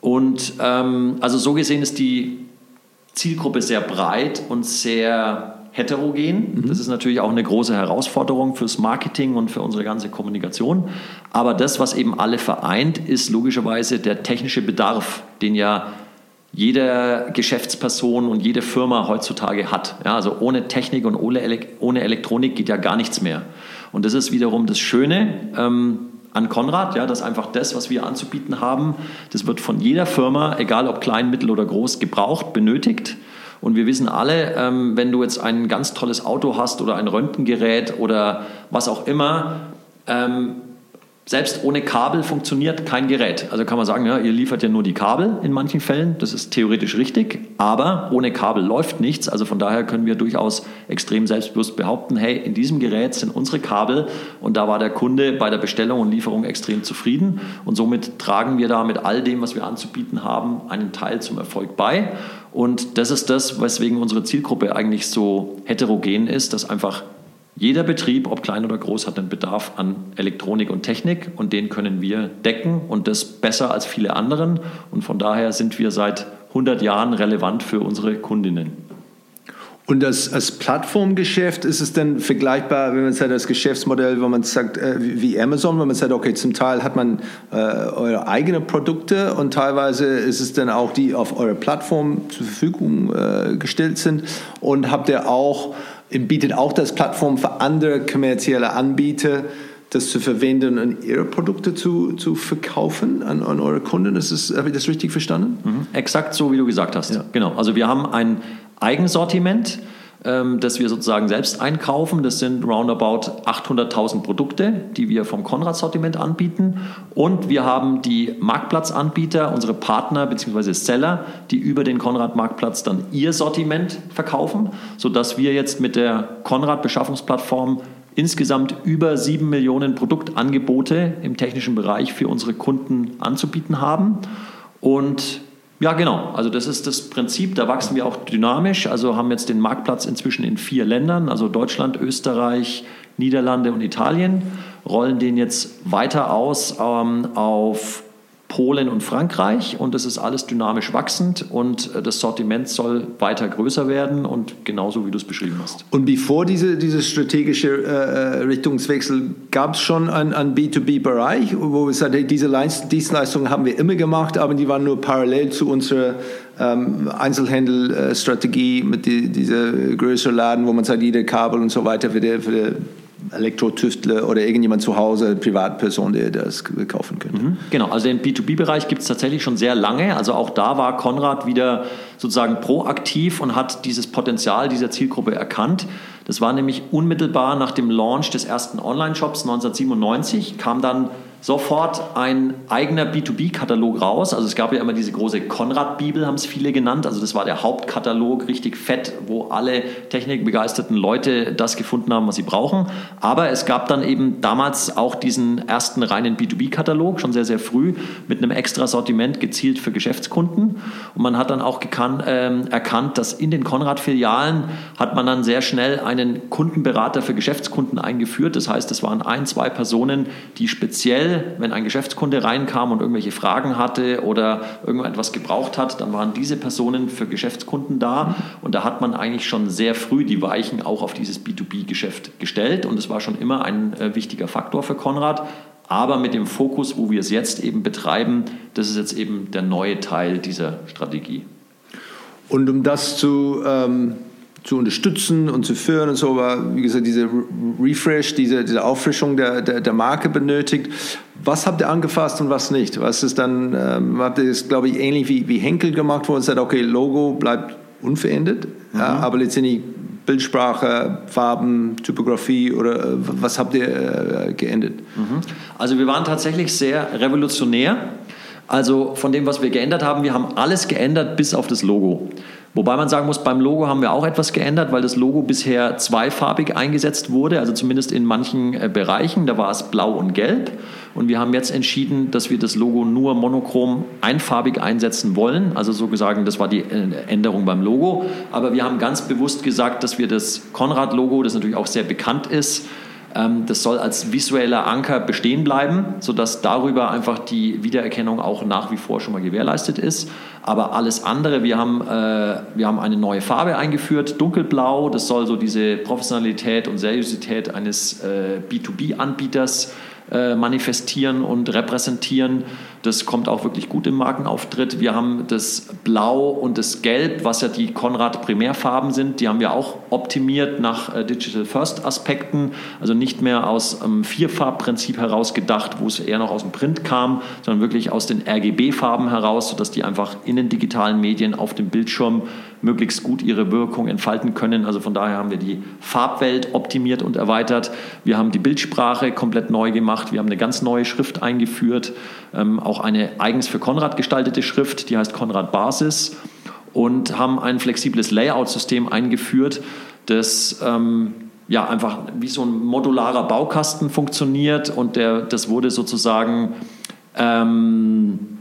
Und ähm, also so gesehen ist die Zielgruppe sehr breit und sehr heterogen. Mhm. Das ist natürlich auch eine große Herausforderung fürs Marketing und für unsere ganze Kommunikation. Aber das, was eben alle vereint, ist logischerweise der technische Bedarf, den ja jede Geschäftsperson und jede Firma heutzutage hat. Ja, also ohne Technik und ohne, Elektronik geht ja gar nichts mehr. Und das ist wiederum das Schöne ähm, an Konrad, ja, dass einfach das, was wir anzubieten haben, das wird von jeder Firma, egal ob klein, mittel oder groß, gebraucht, benötigt. Und wir wissen alle, ähm, wenn du jetzt ein ganz tolles Auto hast oder ein Röntgengerät oder was auch immer, ähm, selbst ohne Kabel funktioniert kein Gerät. Also kann man sagen, ja, ihr liefert ja nur die Kabel in manchen Fällen. Das ist theoretisch richtig. Aber ohne Kabel läuft nichts. Also von daher können wir durchaus extrem selbstbewusst behaupten, hey, in diesem Gerät sind unsere Kabel. Und da war der Kunde bei der Bestellung und Lieferung extrem zufrieden. Und somit tragen wir da mit all dem, was wir anzubieten haben, einen Teil zum Erfolg bei. Und das ist das, weswegen unsere Zielgruppe eigentlich so heterogen ist, dass einfach jeder Betrieb, ob klein oder groß, hat einen Bedarf an Elektronik und Technik und den können wir decken und das besser als viele anderen. Und von daher sind wir seit 100 Jahren relevant für unsere Kundinnen. Und das, als Plattformgeschäft ist es dann vergleichbar, wenn man sagt, das Geschäftsmodell, wo man sagt, äh, wie Amazon, wo man sagt, okay, zum Teil hat man äh, eure eigenen Produkte und teilweise ist es dann auch die auf eurer Plattform zur Verfügung äh, gestellt sind und habt ihr auch bietet auch das Plattform für andere kommerzielle Anbieter, das zu verwenden und ihre Produkte zu, zu verkaufen an, an eure Kunden. Ist das, habe ich das richtig verstanden? Mhm. Exakt so, wie du gesagt hast. Ja. Genau. Also wir haben ein Eigensortiment ähm, das wir sozusagen selbst einkaufen. Das sind roundabout 800.000 Produkte, die wir vom Konrad-Sortiment anbieten. Und wir haben die Marktplatzanbieter, unsere Partner bzw. Seller, die über den Konrad-Marktplatz dann ihr Sortiment verkaufen, sodass wir jetzt mit der Konrad-Beschaffungsplattform insgesamt über sieben Millionen Produktangebote im technischen Bereich für unsere Kunden anzubieten haben. Und ja, genau. Also das ist das Prinzip. Da wachsen wir auch dynamisch. Also haben jetzt den Marktplatz inzwischen in vier Ländern, also Deutschland, Österreich, Niederlande und Italien. Rollen den jetzt weiter aus ähm, auf Polen und Frankreich und das ist alles dynamisch wachsend und äh, das Sortiment soll weiter größer werden und genauso wie du es beschrieben hast. Und bevor diese, diese strategische äh, äh Richtungswechsel gab es schon einen, einen B2B-Bereich, wo wir sagen, diese Dienstleistungen haben wir immer gemacht, aber die waren nur parallel zu unserer ähm, Einzelhändelstrategie mit die, dieser größeren Laden, wo man sagt, jede Kabel und so weiter für die, für die Elektrotüftler oder irgendjemand zu Hause, Privatperson, der das kaufen könnte. Mhm, genau, also den B2B-Bereich gibt es tatsächlich schon sehr lange. Also auch da war Konrad wieder sozusagen proaktiv und hat dieses Potenzial dieser Zielgruppe erkannt. Das war nämlich unmittelbar nach dem Launch des ersten Online-Shops 1997, kam dann sofort ein eigener B2B-Katalog raus. Also es gab ja immer diese große Konrad-Bibel, haben es viele genannt. Also das war der Hauptkatalog, richtig fett, wo alle technikbegeisterten Leute das gefunden haben, was sie brauchen. Aber es gab dann eben damals auch diesen ersten reinen B2B-Katalog, schon sehr, sehr früh, mit einem extra Sortiment gezielt für Geschäftskunden. Und man hat dann auch gekan äh, erkannt, dass in den Konrad-Filialen hat man dann sehr schnell einen Kundenberater für Geschäftskunden eingeführt. Das heißt, es waren ein, zwei Personen, die speziell wenn ein Geschäftskunde reinkam und irgendwelche Fragen hatte oder irgendetwas gebraucht hat, dann waren diese Personen für Geschäftskunden da und da hat man eigentlich schon sehr früh die Weichen auch auf dieses B2B-Geschäft gestellt und es war schon immer ein äh, wichtiger Faktor für Konrad. Aber mit dem Fokus, wo wir es jetzt eben betreiben, das ist jetzt eben der neue Teil dieser Strategie. Und um das zu ähm zu unterstützen und zu führen und so, war, wie gesagt, diese Refresh, diese, diese Auffrischung der, der, der Marke benötigt. Was habt ihr angefasst und was nicht? Was ist dann, ähm, habt ihr das, glaube ich, ähnlich wie, wie Henkel gemacht, wo ihr sagt, okay, Logo bleibt unverändert, mhm. ja, aber letztendlich Bildsprache, Farben, Typografie oder äh, was habt ihr äh, geändert? Mhm. Also wir waren tatsächlich sehr revolutionär. Also von dem, was wir geändert haben, wir haben alles geändert bis auf das Logo. Wobei man sagen muss, beim Logo haben wir auch etwas geändert, weil das Logo bisher zweifarbig eingesetzt wurde, also zumindest in manchen äh, Bereichen. Da war es blau und gelb. Und wir haben jetzt entschieden, dass wir das Logo nur monochrom einfarbig einsetzen wollen. Also so gesagt, das war die äh, Änderung beim Logo. Aber wir haben ganz bewusst gesagt, dass wir das Konrad-Logo, das natürlich auch sehr bekannt ist, das soll als visueller Anker bestehen bleiben, sodass darüber einfach die Wiedererkennung auch nach wie vor schon mal gewährleistet ist. Aber alles andere, wir haben, äh, wir haben eine neue Farbe eingeführt, dunkelblau, das soll so diese Professionalität und Seriosität eines äh, B2B-Anbieters äh, manifestieren und repräsentieren. Das kommt auch wirklich gut im Markenauftritt. Wir haben das Blau und das Gelb, was ja die Konrad Primärfarben sind, die haben wir auch optimiert nach äh, Digital First Aspekten. Also nicht mehr aus dem ähm, Vierfarbprinzip heraus gedacht, wo es eher noch aus dem Print kam, sondern wirklich aus den RGB-Farben heraus, sodass die einfach in den digitalen Medien auf dem Bildschirm möglichst gut ihre Wirkung entfalten können. Also von daher haben wir die Farbwelt optimiert und erweitert. Wir haben die Bildsprache komplett neu gemacht. Wir haben eine ganz neue Schrift eingeführt, ähm, auch eine eigens für Konrad gestaltete Schrift, die heißt Konrad Basis und haben ein flexibles Layout-System eingeführt, das ähm, ja einfach wie so ein modularer Baukasten funktioniert und der, das wurde sozusagen ähm,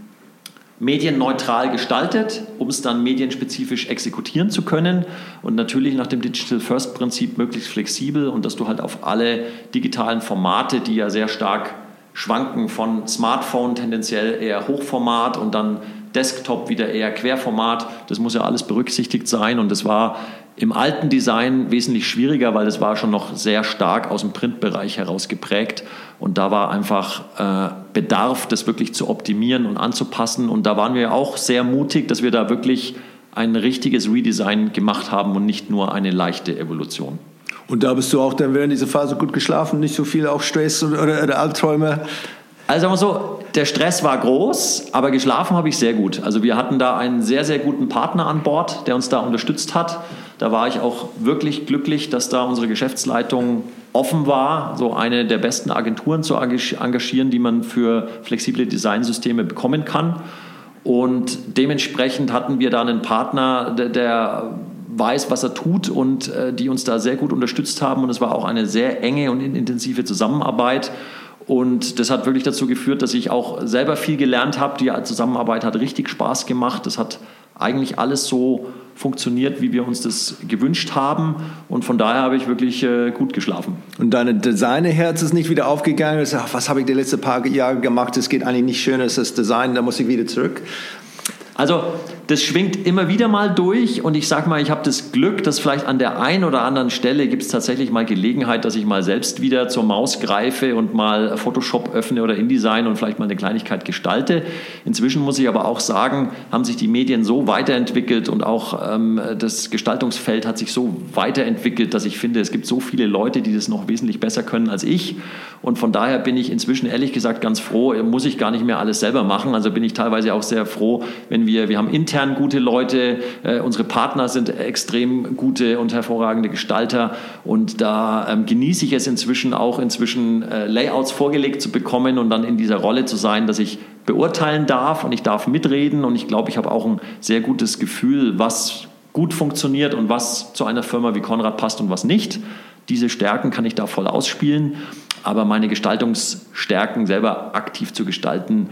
medienneutral gestaltet, um es dann medienspezifisch exekutieren zu können und natürlich nach dem Digital First Prinzip möglichst flexibel und dass du halt auf alle digitalen Formate, die ja sehr stark schwanken von Smartphone tendenziell eher Hochformat und dann Desktop wieder eher Querformat, das muss ja alles berücksichtigt sein und das war im alten Design wesentlich schwieriger, weil es war schon noch sehr stark aus dem Printbereich heraus geprägt. Und da war einfach äh, Bedarf, das wirklich zu optimieren und anzupassen. Und da waren wir auch sehr mutig, dass wir da wirklich ein richtiges Redesign gemacht haben und nicht nur eine leichte Evolution. Und da bist du auch dann während dieser Phase gut geschlafen, nicht so viel auch Stress oder, oder Albträume? Also sagen wir so, der Stress war groß, aber geschlafen habe ich sehr gut. Also wir hatten da einen sehr, sehr guten Partner an Bord, der uns da unterstützt hat. Da war ich auch wirklich glücklich, dass da unsere Geschäftsleitung offen war, so eine der besten Agenturen zu engagieren, die man für flexible Designsysteme bekommen kann. Und dementsprechend hatten wir da einen Partner, der, der weiß, was er tut und äh, die uns da sehr gut unterstützt haben. Und es war auch eine sehr enge und intensive Zusammenarbeit. Und das hat wirklich dazu geführt, dass ich auch selber viel gelernt habe. Die Zusammenarbeit hat richtig Spaß gemacht. Das hat eigentlich alles so funktioniert, wie wir uns das gewünscht haben. Und von daher habe ich wirklich äh, gut geschlafen. Und dein Designerherz ist nicht wieder aufgegangen. Ach, was habe ich die letzten paar Jahre gemacht? Es geht eigentlich nicht schön, ist das Design, da muss ich wieder zurück. Also das schwingt immer wieder mal durch und ich sage mal, ich habe das Glück, dass vielleicht an der einen oder anderen Stelle gibt es tatsächlich mal Gelegenheit, dass ich mal selbst wieder zur Maus greife und mal Photoshop öffne oder InDesign und vielleicht mal eine Kleinigkeit gestalte. Inzwischen muss ich aber auch sagen, haben sich die Medien so weiterentwickelt und auch ähm, das Gestaltungsfeld hat sich so weiterentwickelt, dass ich finde, es gibt so viele Leute, die das noch wesentlich besser können als ich und von daher bin ich inzwischen ehrlich gesagt ganz froh, muss ich gar nicht mehr alles selber machen. Also bin ich teilweise auch sehr froh, wenn wir, wir haben intern intern gute Leute, äh, unsere Partner sind extrem gute und hervorragende Gestalter. Und da ähm, genieße ich es inzwischen auch, inzwischen äh, Layouts vorgelegt zu bekommen und dann in dieser Rolle zu sein, dass ich beurteilen darf und ich darf mitreden. Und ich glaube, ich habe auch ein sehr gutes Gefühl, was gut funktioniert und was zu einer Firma wie Konrad passt und was nicht. Diese Stärken kann ich da voll ausspielen, aber meine Gestaltungsstärken selber aktiv zu gestalten,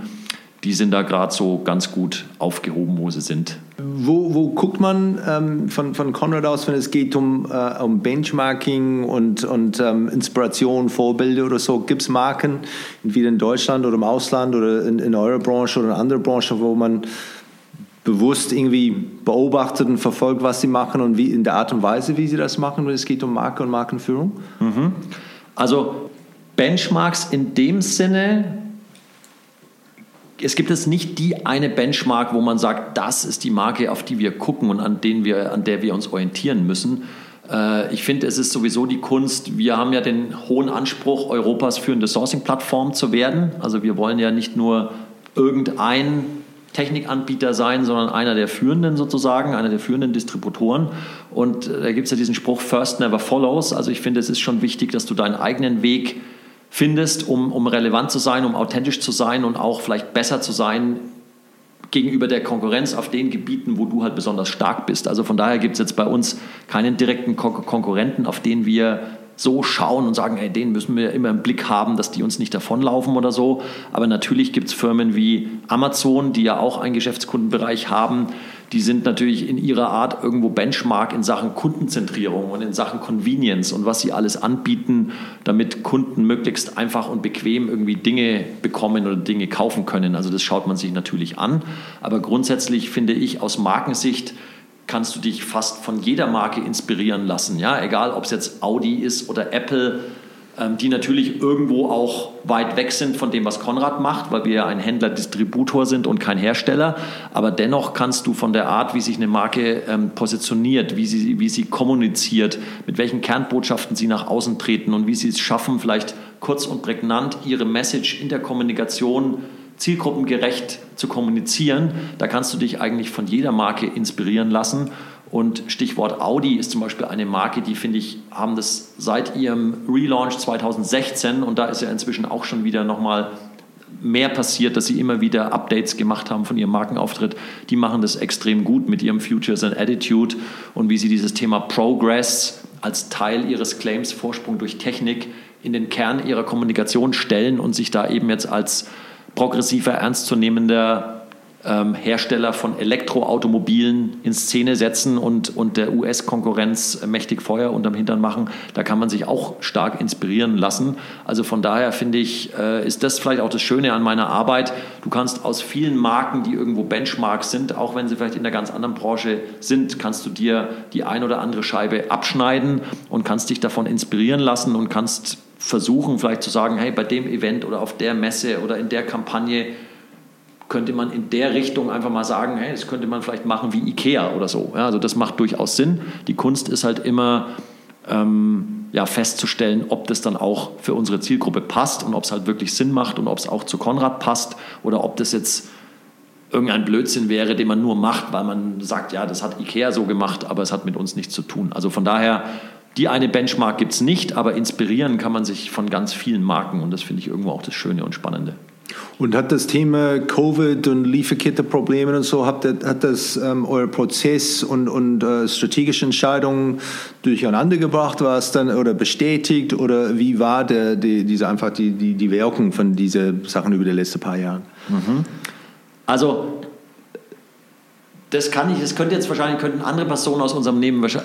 die sind da gerade so ganz gut aufgehoben, wo sie sind. Wo, wo guckt man ähm, von, von Conrad aus, wenn es geht um, äh, um Benchmarking und, und ähm, Inspiration, Vorbilder oder so? Gibt es Marken, entweder in Deutschland oder im Ausland oder in, in eurer Branche oder in anderer Branche, wo man bewusst irgendwie beobachtet und verfolgt, was sie machen und wie in der Art und Weise, wie sie das machen, wenn es geht um Marke und Markenführung? Mhm. Also Benchmarks in dem Sinne, es gibt jetzt nicht die eine Benchmark, wo man sagt, das ist die Marke, auf die wir gucken und an, denen wir, an der wir uns orientieren müssen. Äh, ich finde, es ist sowieso die Kunst. Wir haben ja den hohen Anspruch, Europas führende Sourcing-Plattform zu werden. Also wir wollen ja nicht nur irgendein Technikanbieter sein, sondern einer der führenden sozusagen, einer der führenden Distributoren. Und äh, da gibt es ja diesen Spruch, First never follows. Also ich finde, es ist schon wichtig, dass du deinen eigenen Weg findest, um, um relevant zu sein, um authentisch zu sein und auch vielleicht besser zu sein gegenüber der Konkurrenz auf den Gebieten, wo du halt besonders stark bist. Also von daher gibt es jetzt bei uns keinen direkten Kon Konkurrenten, auf den wir so schauen und sagen, hey, den müssen wir immer im Blick haben, dass die uns nicht davonlaufen oder so. Aber natürlich gibt es Firmen wie Amazon, die ja auch einen Geschäftskundenbereich haben, die sind natürlich in ihrer Art irgendwo Benchmark in Sachen Kundenzentrierung und in Sachen Convenience und was sie alles anbieten, damit Kunden möglichst einfach und bequem irgendwie Dinge bekommen oder Dinge kaufen können. Also das schaut man sich natürlich an. Aber grundsätzlich finde ich aus Markensicht, kannst du dich fast von jeder Marke inspirieren lassen. Ja? Egal, ob es jetzt Audi ist oder Apple die natürlich irgendwo auch weit weg sind von dem, was Konrad macht, weil wir ja ein Händler-Distributor sind und kein Hersteller. Aber dennoch kannst du von der Art, wie sich eine Marke ähm, positioniert, wie sie, wie sie kommuniziert, mit welchen Kernbotschaften sie nach außen treten und wie sie es schaffen, vielleicht kurz und prägnant ihre Message in der Kommunikation zielgruppengerecht zu kommunizieren, da kannst du dich eigentlich von jeder Marke inspirieren lassen. Und Stichwort Audi ist zum Beispiel eine Marke, die finde ich, haben das seit ihrem Relaunch 2016 und da ist ja inzwischen auch schon wieder nochmal mehr passiert, dass sie immer wieder Updates gemacht haben von ihrem Markenauftritt. Die machen das extrem gut mit ihrem Futures and Attitude und wie sie dieses Thema Progress als Teil ihres Claims Vorsprung durch Technik in den Kern ihrer Kommunikation stellen und sich da eben jetzt als progressiver, ernstzunehmender ähm, Hersteller von Elektroautomobilen in Szene setzen und, und der US-Konkurrenz mächtig Feuer unterm Hintern machen. Da kann man sich auch stark inspirieren lassen. Also von daher finde ich, äh, ist das vielleicht auch das Schöne an meiner Arbeit. Du kannst aus vielen Marken, die irgendwo Benchmarks sind, auch wenn sie vielleicht in einer ganz anderen Branche sind, kannst du dir die ein oder andere Scheibe abschneiden und kannst dich davon inspirieren lassen und kannst versuchen, vielleicht zu sagen, hey, bei dem Event oder auf der Messe oder in der Kampagne könnte man in der Richtung einfach mal sagen, hey, das könnte man vielleicht machen wie Ikea oder so. Ja, also das macht durchaus Sinn. Die Kunst ist halt immer ähm, ja, festzustellen, ob das dann auch für unsere Zielgruppe passt und ob es halt wirklich Sinn macht und ob es auch zu Konrad passt oder ob das jetzt irgendein Blödsinn wäre, den man nur macht, weil man sagt, ja, das hat Ikea so gemacht, aber es hat mit uns nichts zu tun. Also von daher, die eine Benchmark gibt es nicht, aber inspirieren kann man sich von ganz vielen Marken und das finde ich irgendwo auch das Schöne und Spannende. Und hat das Thema Covid und Lieferkettenprobleme und so, hat, hat das ähm, euer Prozess und, und äh, strategische Entscheidungen durcheinander gebracht, war es dann oder bestätigt oder wie war der, die, diese einfach die, die, die Wirkung von diesen Sachen über die letzten paar Jahre? Mhm. Also Das kann ich, das könnte jetzt wahrscheinlich könnten andere Personen aus unserem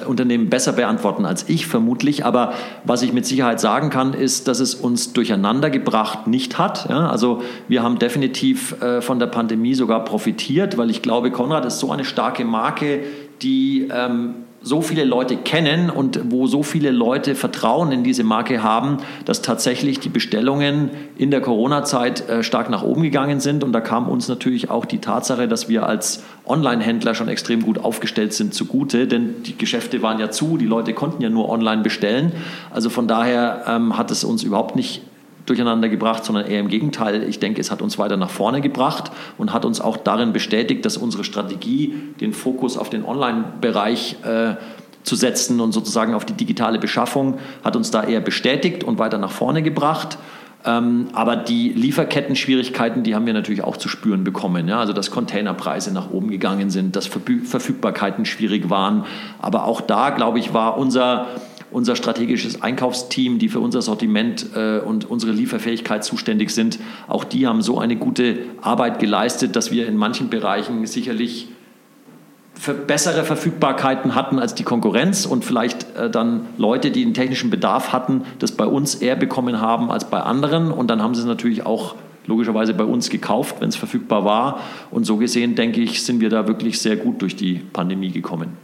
Unternehmen besser beantworten als ich vermutlich. Aber was ich mit Sicherheit sagen kann, ist, dass es uns durcheinander gebracht nicht hat. Ja, also wir haben definitiv äh, von der Pandemie sogar profitiert, weil ich glaube, Konrad ist so eine starke Marke, die ähm, so viele Leute kennen und wo so viele Leute Vertrauen in diese Marke haben, dass tatsächlich die Bestellungen in der Corona-Zeit äh, stark nach oben gegangen sind. Und da kam uns natürlich auch die Tatsache, dass wir als Online-Händler schon extrem gut aufgestellt sind zugute, denn die Geschäfte waren ja zu, die Leute konnten ja nur online bestellen. Also von daher ähm, hat es uns überhaupt nicht durcheinander gebracht, sondern eher im Gegenteil. Ich denke, es hat uns weiter nach vorne gebracht und hat uns auch darin bestätigt, dass unsere Strategie, den Fokus auf den Online-Bereich äh, zu setzen und sozusagen auf die digitale Beschaffung, hat uns da eher bestätigt und weiter nach vorne gebracht. Ähm, aber die Lieferketten-Schwierigkeiten, die haben wir natürlich auch zu spüren bekommen. Ja? Also dass Containerpreise nach oben gegangen sind, dass Verfügbarkeiten schwierig waren. Aber auch da, glaube ich, war unser unser strategisches Einkaufsteam, die für unser Sortiment äh, und unsere Lieferfähigkeit zuständig sind, auch die haben so eine gute Arbeit geleistet, dass wir in manchen Bereichen sicherlich bessere Verfügbarkeiten hatten als die Konkurrenz und vielleicht äh, dann Leute, die einen technischen Bedarf hatten, das bei uns eher bekommen haben als bei anderen. Und dann haben sie es natürlich auch logischerweise bei uns gekauft, wenn es verfügbar war. Und so gesehen, denke ich, sind wir da wirklich sehr gut durch die Pandemie gekommen.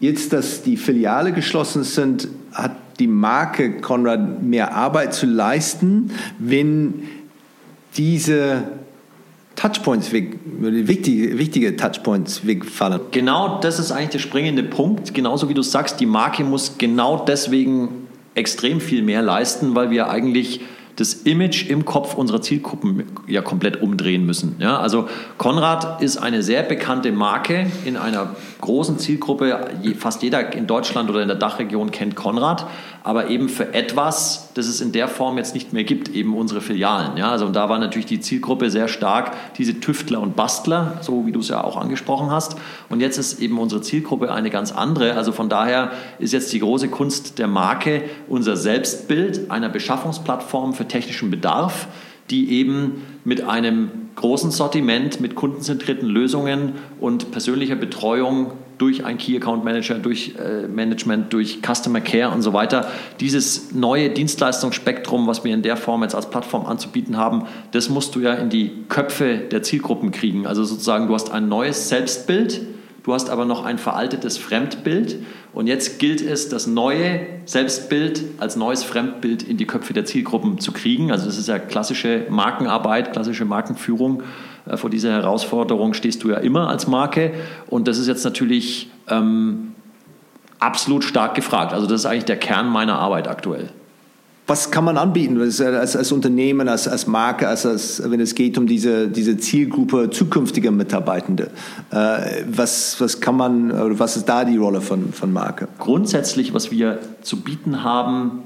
Jetzt, dass die Filiale geschlossen sind, hat die Marke Konrad mehr Arbeit zu leisten, wenn diese Touchpoints weg, wichtige, wichtige Touchpoints wegfallen. Genau das ist eigentlich der springende Punkt. Genauso wie du sagst, die Marke muss genau deswegen extrem viel mehr leisten, weil wir eigentlich das Image im Kopf unserer Zielgruppen ja komplett umdrehen müssen. Ja, also Konrad ist eine sehr bekannte Marke in einer großen Zielgruppe. Fast jeder in Deutschland oder in der Dachregion kennt Konrad, aber eben für etwas, das es in der Form jetzt nicht mehr gibt, eben unsere Filialen. Ja, also und da war natürlich die Zielgruppe sehr stark, diese Tüftler und Bastler, so wie du es ja auch angesprochen hast. Und jetzt ist eben unsere Zielgruppe eine ganz andere. Also von daher ist jetzt die große Kunst der Marke unser Selbstbild einer Beschaffungsplattform für technischen Bedarf, die eben mit einem großen Sortiment, mit kundenzentrierten Lösungen und persönlicher Betreuung durch ein Key Account Manager, durch äh, Management, durch Customer Care und so weiter. Dieses neue Dienstleistungsspektrum, was wir in der Form jetzt als Plattform anzubieten haben, das musst du ja in die Köpfe der Zielgruppen kriegen. Also sozusagen, du hast ein neues Selbstbild, du hast aber noch ein veraltetes Fremdbild und jetzt gilt es, das neue Selbstbild als neues Fremdbild in die Köpfe der Zielgruppen zu kriegen. Also das ist ja klassische Markenarbeit, klassische Markenführung. Äh, vor dieser Herausforderung stehst du ja immer als Marke. Und das ist jetzt natürlich ähm, absolut stark gefragt. Also das ist eigentlich der Kern meiner Arbeit aktuell was kann man anbieten als, als Unternehmen, als, als Marke, als, als, wenn es geht um diese, diese Zielgruppe zukünftiger Mitarbeitende? Äh, was, was kann man, was ist da die Rolle von, von Marke? Grundsätzlich, was wir zu bieten haben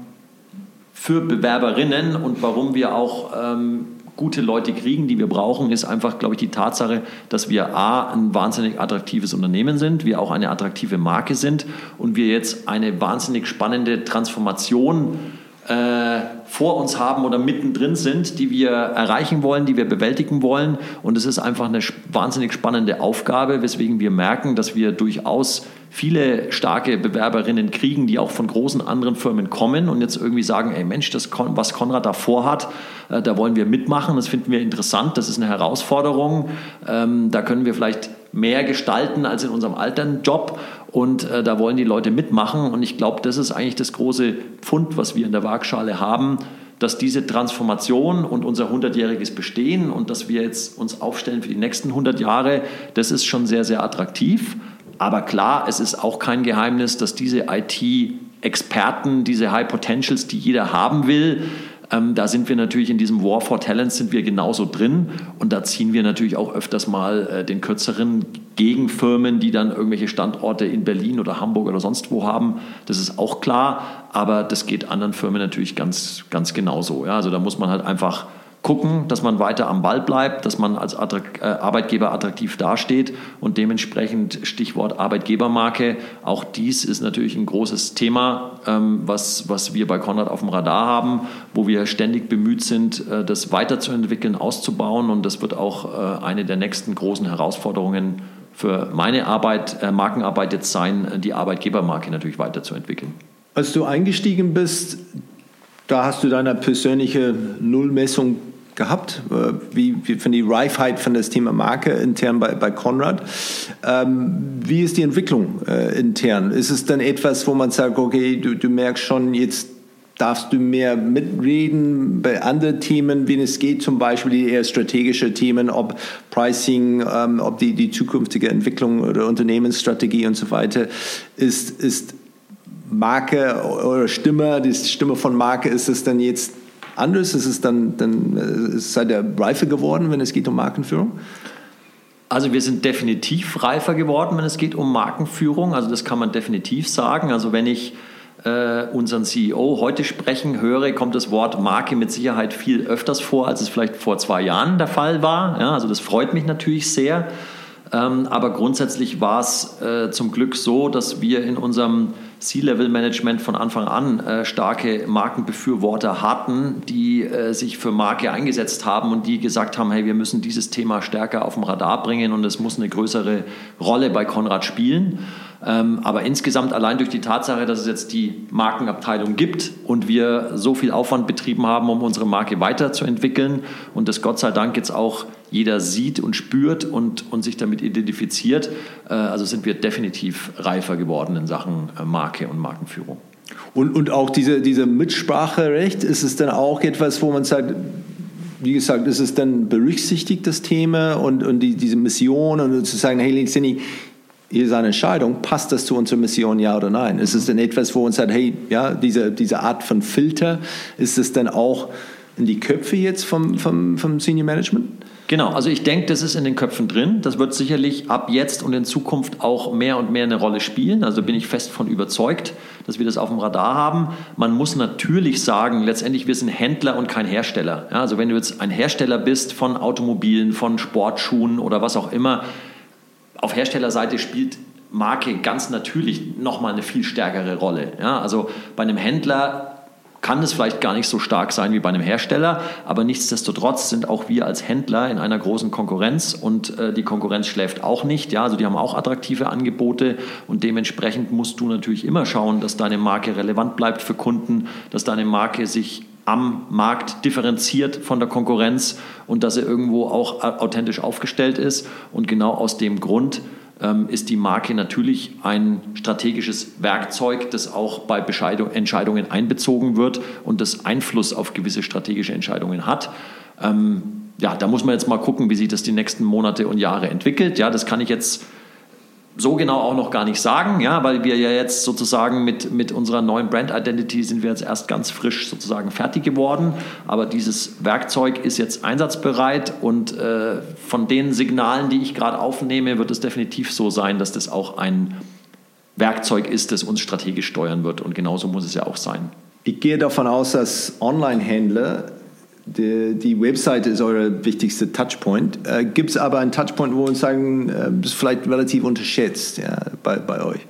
für Bewerberinnen und warum wir auch ähm, gute Leute kriegen, die wir brauchen, ist einfach, glaube ich, die Tatsache, dass wir A, ein wahnsinnig attraktives Unternehmen sind, wir auch eine attraktive Marke sind und wir jetzt eine wahnsinnig spannende Transformation äh, vor uns haben oder mittendrin sind, die wir erreichen wollen, die wir bewältigen wollen. Und es ist einfach eine wahnsinnig spannende Aufgabe, weswegen wir merken, dass wir durchaus viele starke Bewerberinnen kriegen, die auch von großen anderen Firmen kommen und jetzt irgendwie sagen, ey Mensch, das, was Konrad da vorhat, äh, da wollen wir mitmachen, das finden wir interessant, das ist eine Herausforderung, ähm, da können wir vielleicht mehr gestalten als in unserem alten Job und äh, da wollen die Leute mitmachen und ich glaube, das ist eigentlich das große Pfund, was wir in der Waagschale haben, dass diese Transformation und unser 100-jähriges Bestehen und dass wir jetzt uns aufstellen für die nächsten 100 Jahre, das ist schon sehr, sehr attraktiv. Aber klar, es ist auch kein Geheimnis, dass diese IT-Experten, diese High Potentials, die jeder haben will, ähm, da sind wir natürlich in diesem War for Talents sind wir genauso drin und da ziehen wir natürlich auch öfters mal äh, den kürzeren gegen Firmen, die dann irgendwelche Standorte in Berlin oder Hamburg oder sonst wo haben. Das ist auch klar, aber das geht anderen Firmen natürlich ganz, ganz genauso. Ja? Also da muss man halt einfach gucken, dass man weiter am Ball bleibt, dass man als Attrakt äh, Arbeitgeber attraktiv dasteht und dementsprechend Stichwort Arbeitgebermarke. Auch dies ist natürlich ein großes Thema, ähm, was, was wir bei Konrad auf dem Radar haben, wo wir ständig bemüht sind, äh, das weiterzuentwickeln, auszubauen und das wird auch äh, eine der nächsten großen Herausforderungen für meine Arbeit, äh, Markenarbeit jetzt sein, die Arbeitgebermarke natürlich weiterzuentwickeln. Als du eingestiegen bist, da hast du deine persönliche Nullmessung gehabt, äh, wie, wie von die Reifheit von das Thema Marke intern bei, bei Conrad. Ähm, wie ist die Entwicklung äh, intern? Ist es dann etwas, wo man sagt, okay, du, du merkst schon, jetzt darfst du mehr mitreden bei anderen Themen, wenn es geht, zum Beispiel die eher strategische Themen, ob Pricing, ähm, ob die, die zukünftige Entwicklung oder Unternehmensstrategie und so weiter, ist, ist Marke oder Stimme, die Stimme von Marke, ist es dann jetzt anders? Ist es dann, dann äh, seid ihr reifer geworden, wenn es geht um Markenführung? Also wir sind definitiv reifer geworden, wenn es geht um Markenführung. Also das kann man definitiv sagen. Also wenn ich äh, unseren CEO heute sprechen höre, kommt das Wort Marke mit Sicherheit viel öfters vor, als es vielleicht vor zwei Jahren der Fall war. Ja, also das freut mich natürlich sehr. Ähm, aber grundsätzlich war es äh, zum Glück so, dass wir in unserem C-Level-Management von Anfang an äh, starke Markenbefürworter hatten, die äh, sich für Marke eingesetzt haben und die gesagt haben, hey, wir müssen dieses Thema stärker auf dem Radar bringen und es muss eine größere Rolle bei Konrad spielen. Ähm, aber insgesamt allein durch die Tatsache, dass es jetzt die Markenabteilung gibt und wir so viel Aufwand betrieben haben, um unsere Marke weiterzuentwickeln und das Gott sei Dank jetzt auch jeder sieht und spürt und, und sich damit identifiziert, äh, also sind wir definitiv reifer geworden in Sachen äh, Marke und Markenführung. Und, und auch diese, diese Mitspracherecht, ist es dann auch etwas, wo man sagt, wie gesagt, ist es dann berücksichtigt, das Thema und, und die, diese Mission und zu sagen, hey, Lincini, hier ist eine Entscheidung, passt das zu unserer Mission, ja oder nein? Ist es denn etwas, wo uns sagt, hey, ja, diese, diese Art von Filter, ist es dann auch in die Köpfe jetzt vom, vom, vom Senior Management? Genau, also ich denke, das ist in den Köpfen drin. Das wird sicherlich ab jetzt und in Zukunft auch mehr und mehr eine Rolle spielen. Also bin ich fest von überzeugt, dass wir das auf dem Radar haben. Man muss natürlich sagen, letztendlich wir sind Händler und kein Hersteller. Ja, also wenn du jetzt ein Hersteller bist von Automobilen, von Sportschuhen oder was auch immer, auf Herstellerseite spielt Marke ganz natürlich nochmal eine viel stärkere Rolle. Ja, also bei einem Händler kann es vielleicht gar nicht so stark sein wie bei einem Hersteller, aber nichtsdestotrotz sind auch wir als Händler in einer großen Konkurrenz und äh, die Konkurrenz schläft auch nicht. Ja, also die haben auch attraktive Angebote und dementsprechend musst du natürlich immer schauen, dass deine Marke relevant bleibt für Kunden, dass deine Marke sich am Markt differenziert von der Konkurrenz und dass er irgendwo auch authentisch aufgestellt ist. Und genau aus dem Grund ähm, ist die Marke natürlich ein strategisches Werkzeug, das auch bei Entscheidungen einbezogen wird und das Einfluss auf gewisse strategische Entscheidungen hat. Ähm, ja, da muss man jetzt mal gucken, wie sich das die nächsten Monate und Jahre entwickelt. Ja, das kann ich jetzt so genau auch noch gar nicht sagen, ja, weil wir ja jetzt sozusagen mit, mit unserer neuen Brand Identity sind wir jetzt erst ganz frisch sozusagen fertig geworden. Aber dieses Werkzeug ist jetzt einsatzbereit und äh, von den Signalen, die ich gerade aufnehme, wird es definitiv so sein, dass das auch ein Werkzeug ist, das uns strategisch steuern wird. Und genauso muss es ja auch sein. Ich gehe davon aus, dass Online-Händler die, die Webseite ist euer wichtigster Touchpoint. Äh, Gibt es aber einen Touchpoint, wo wir sagen, äh, ist vielleicht relativ unterschätzt ja, bei, bei euch?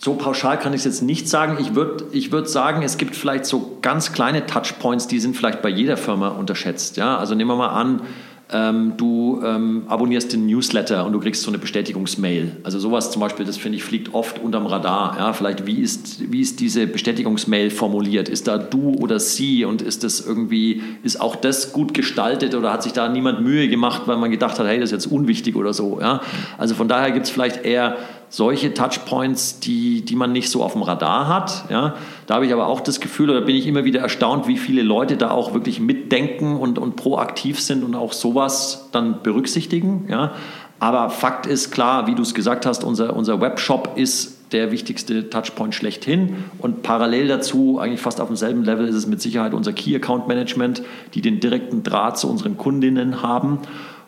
So pauschal kann ich es jetzt nicht sagen. Ich würde ich würd sagen, es gibt vielleicht so ganz kleine Touchpoints, die sind vielleicht bei jeder Firma unterschätzt. Ja? Also nehmen wir mal an, ähm, du ähm, abonnierst den Newsletter und du kriegst so eine Bestätigungsmail. Also sowas zum Beispiel, das finde ich, fliegt oft unterm Radar. Ja, vielleicht, wie ist, wie ist diese Bestätigungsmail formuliert? Ist da du oder sie und ist das irgendwie, ist auch das gut gestaltet oder hat sich da niemand Mühe gemacht, weil man gedacht hat, hey, das ist jetzt unwichtig oder so. Ja? Also von daher gibt es vielleicht eher solche Touchpoints, die, die man nicht so auf dem Radar hat. Ja. Da habe ich aber auch das Gefühl, oder bin ich immer wieder erstaunt, wie viele Leute da auch wirklich mitdenken und, und proaktiv sind und auch sowas dann berücksichtigen. Ja. Aber Fakt ist klar, wie du es gesagt hast, unser, unser Webshop ist der wichtigste Touchpoint schlechthin. Und parallel dazu, eigentlich fast auf demselben Level, ist es mit Sicherheit unser Key Account Management, die den direkten Draht zu unseren Kundinnen haben.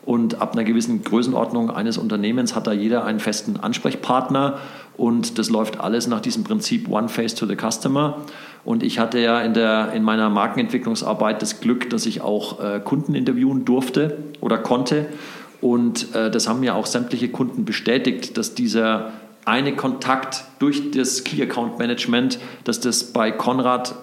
Und ab einer gewissen Größenordnung eines Unternehmens hat da jeder einen festen Ansprechpartner. Und das läuft alles nach diesem Prinzip One Face to the Customer. Und ich hatte ja in, der, in meiner Markenentwicklungsarbeit das Glück, dass ich auch äh, Kunden interviewen durfte oder konnte. Und äh, das haben mir auch sämtliche Kunden bestätigt, dass dieser eine Kontakt durch das Key Account Management, dass das bei Konrad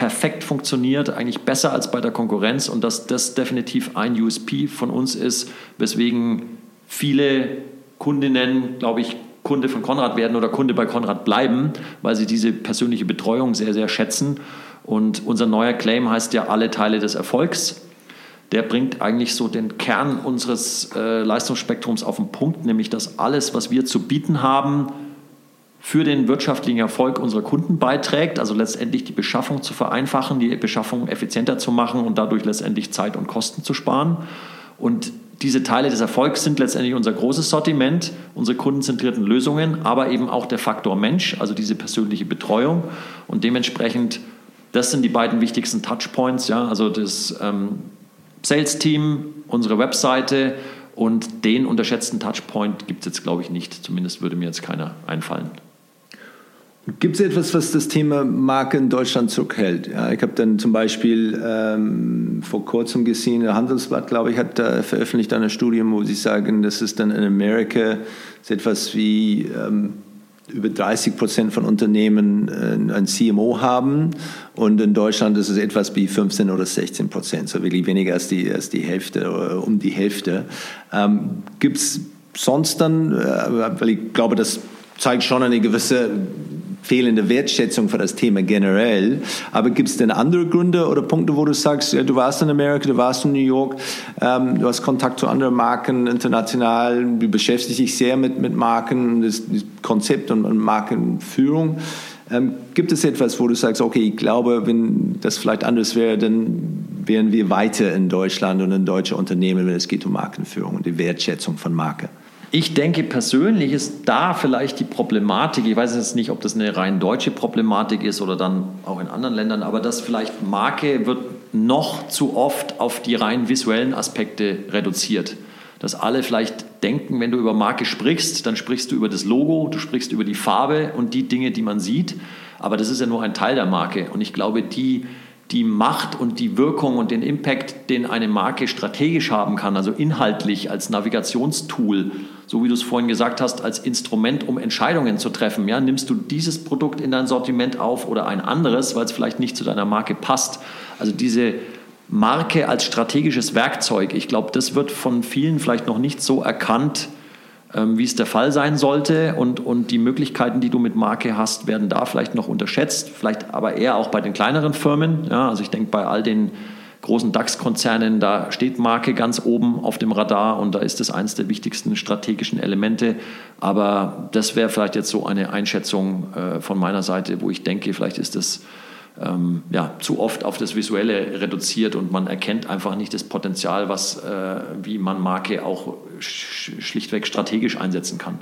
perfekt funktioniert, eigentlich besser als bei der Konkurrenz und dass das definitiv ein USP von uns ist, weswegen viele Kundinnen, glaube ich, Kunde von Konrad werden oder Kunde bei Konrad bleiben, weil sie diese persönliche Betreuung sehr, sehr schätzen. Und unser neuer Claim heißt ja alle Teile des Erfolgs. Der bringt eigentlich so den Kern unseres äh, Leistungsspektrums auf den Punkt, nämlich dass alles, was wir zu bieten haben, für den wirtschaftlichen Erfolg unserer Kunden beiträgt, also letztendlich die Beschaffung zu vereinfachen, die Beschaffung effizienter zu machen und dadurch letztendlich Zeit und Kosten zu sparen. Und diese Teile des Erfolgs sind letztendlich unser großes Sortiment, unsere kundenzentrierten Lösungen, aber eben auch der Faktor Mensch, also diese persönliche Betreuung. Und dementsprechend, das sind die beiden wichtigsten Touchpoints, ja, also das ähm, Sales-Team, unsere Webseite und den unterschätzten Touchpoint gibt es jetzt, glaube ich, nicht. Zumindest würde mir jetzt keiner einfallen. Gibt es etwas, was das Thema Marke in Deutschland zurückhält? Ja, ich habe dann zum Beispiel ähm, vor kurzem gesehen, der Handelsblatt, glaube ich, hat da veröffentlicht eine Studie, wo sie sagen, dass es dann in Amerika etwas wie ähm, über 30 Prozent von Unternehmen äh, ein CMO haben und in Deutschland ist es etwas wie 15 oder 16 Prozent, so wirklich weniger als die, als die Hälfte oder um die Hälfte. Ähm, Gibt es sonst dann, äh, weil ich glaube, das zeigt schon eine gewisse fehlende Wertschätzung für das Thema generell. Aber gibt es denn andere Gründe oder Punkte, wo du sagst, ja, du warst in Amerika, du warst in New York, ähm, du hast Kontakt zu anderen Marken international, du beschäftigst dich sehr mit, mit Marken, das, das Konzept und, und Markenführung. Ähm, gibt es etwas, wo du sagst, okay, ich glaube, wenn das vielleicht anders wäre, dann wären wir weiter in Deutschland und in deutsche Unternehmen, wenn es geht um Markenführung und die Wertschätzung von Marke? Ich denke persönlich ist da vielleicht die Problematik, ich weiß jetzt nicht, ob das eine rein deutsche Problematik ist oder dann auch in anderen Ländern, aber dass vielleicht Marke wird noch zu oft auf die rein visuellen Aspekte reduziert. Dass alle vielleicht denken, wenn du über Marke sprichst, dann sprichst du über das Logo, du sprichst über die Farbe und die Dinge, die man sieht. Aber das ist ja nur ein Teil der Marke. Und ich glaube, die die Macht und die Wirkung und den Impact, den eine Marke strategisch haben kann, also inhaltlich als Navigationstool, so wie du es vorhin gesagt hast, als Instrument, um Entscheidungen zu treffen. Ja, nimmst du dieses Produkt in dein Sortiment auf oder ein anderes, weil es vielleicht nicht zu deiner Marke passt. Also diese Marke als strategisches Werkzeug, ich glaube, das wird von vielen vielleicht noch nicht so erkannt, wie es der Fall sein sollte. Und, und die Möglichkeiten, die du mit Marke hast, werden da vielleicht noch unterschätzt, vielleicht aber eher auch bei den kleineren Firmen. Ja, also ich denke bei all den großen DAX-Konzernen, da steht Marke ganz oben auf dem Radar und da ist das eines der wichtigsten strategischen Elemente. Aber das wäre vielleicht jetzt so eine Einschätzung äh, von meiner Seite, wo ich denke, vielleicht ist das ähm, ja, zu oft auf das Visuelle reduziert und man erkennt einfach nicht das Potenzial, was, äh, wie man Marke auch sch schlichtweg strategisch einsetzen kann.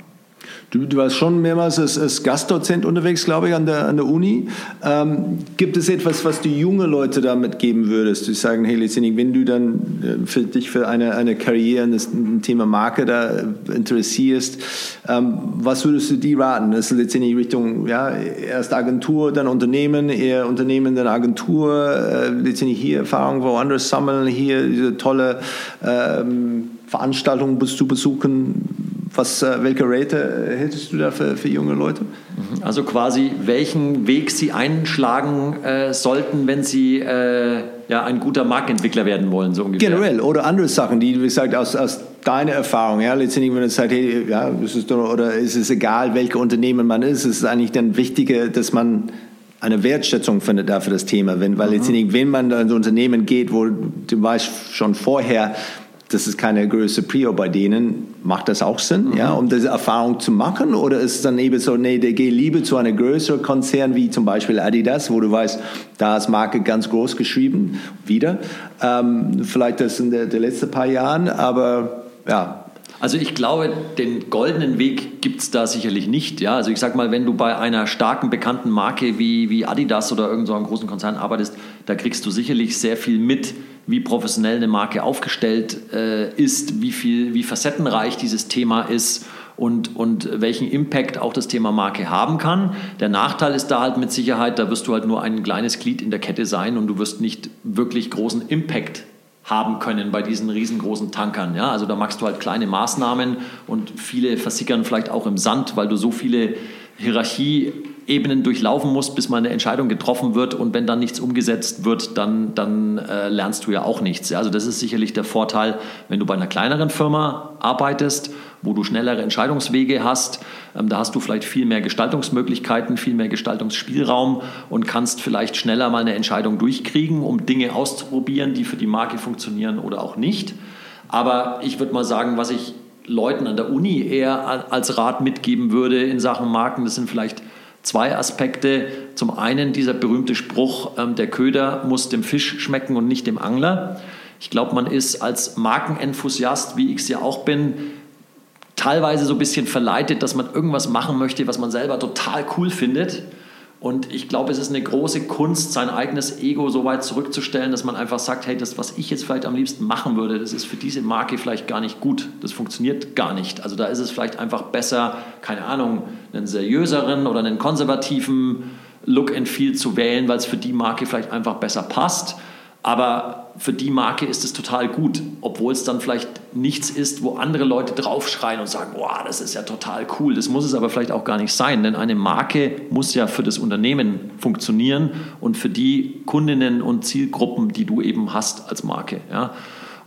Du, du warst schon mehrmals als, als Gastdozent unterwegs, glaube ich, an der, an der Uni. Ähm, gibt es etwas, was du junge Leute damit geben würdest? Du sagen, hey, letztendlich, wenn du dann äh, für dich für eine, eine Karriere, ein Thema Marke da äh, interessierst, ähm, was würdest du die raten? Das ist letztendlich Richtung, ja, erst Agentur, dann Unternehmen, eher Unternehmen, dann Agentur, äh, letztendlich hier Erfahrung woanders sammeln, hier diese tolle ähm, Veranstaltungen zu besuchen was, äh, welche Rate hättest du da für, für junge Leute? Mhm. Also quasi, welchen Weg sie einschlagen äh, sollten, wenn sie äh, ja, ein guter Marktentwickler werden wollen, so ungefähr. Generell oder andere Sachen, die, wie gesagt, aus, aus deiner Erfahrung, ja, letztendlich, wenn du sagst, hey, ja, ist es oder ist es egal, welche Unternehmen man ist, ist es eigentlich dann wichtiger, dass man eine Wertschätzung findet dafür das Thema, wenn, weil mhm. letztendlich, wenn man in ein Unternehmen geht, wo du weißt schon vorher, das ist keine größere Prio bei denen. Macht das auch Sinn, mhm. ja, um diese Erfahrung zu machen? Oder ist es dann eben so, nee, der geht lieber zu einem größeren Konzern wie zum Beispiel Adidas, wo du weißt, da ist Marke ganz groß geschrieben, wieder. Ähm, vielleicht das in den letzten paar Jahren, aber ja, also ich glaube, den goldenen Weg gibt es da sicherlich nicht. Ja? Also ich sage mal, wenn du bei einer starken, bekannten Marke wie, wie Adidas oder irgendeinem so großen Konzern arbeitest, da kriegst du sicherlich sehr viel mit, wie professionell eine Marke aufgestellt äh, ist, wie, viel, wie facettenreich dieses Thema ist und, und welchen Impact auch das Thema Marke haben kann. Der Nachteil ist da halt mit Sicherheit, da wirst du halt nur ein kleines Glied in der Kette sein und du wirst nicht wirklich großen Impact haben können bei diesen riesengroßen Tankern. Ja? Also da machst du halt kleine Maßnahmen und viele versickern vielleicht auch im Sand, weil du so viele Hierarchieebenen durchlaufen musst, bis mal eine Entscheidung getroffen wird und wenn dann nichts umgesetzt wird, dann, dann äh, lernst du ja auch nichts. Also das ist sicherlich der Vorteil, wenn du bei einer kleineren Firma arbeitest, wo du schnellere Entscheidungswege hast. Ähm, da hast du vielleicht viel mehr Gestaltungsmöglichkeiten, viel mehr Gestaltungsspielraum und kannst vielleicht schneller mal eine Entscheidung durchkriegen, um Dinge auszuprobieren, die für die Marke funktionieren oder auch nicht. Aber ich würde mal sagen, was ich Leuten an der Uni eher als Rat mitgeben würde in Sachen Marken, das sind vielleicht zwei Aspekte. Zum einen dieser berühmte Spruch, ähm, der Köder muss dem Fisch schmecken und nicht dem Angler. Ich glaube, man ist als Markenenthusiast, wie ich es ja auch bin, teilweise so ein bisschen verleitet, dass man irgendwas machen möchte, was man selber total cool findet und ich glaube, es ist eine große Kunst, sein eigenes Ego so weit zurückzustellen, dass man einfach sagt, hey, das, was ich jetzt vielleicht am liebsten machen würde, das ist für diese Marke vielleicht gar nicht gut. Das funktioniert gar nicht. Also da ist es vielleicht einfach besser, keine Ahnung, einen seriöseren oder einen konservativen Look and Feel zu wählen, weil es für die Marke vielleicht einfach besser passt. Aber für die Marke ist es total gut, obwohl es dann vielleicht nichts ist, wo andere Leute draufschreien und sagen, wow, das ist ja total cool. Das muss es aber vielleicht auch gar nicht sein, denn eine Marke muss ja für das Unternehmen funktionieren und für die Kundinnen und Zielgruppen, die du eben hast als Marke. Ja.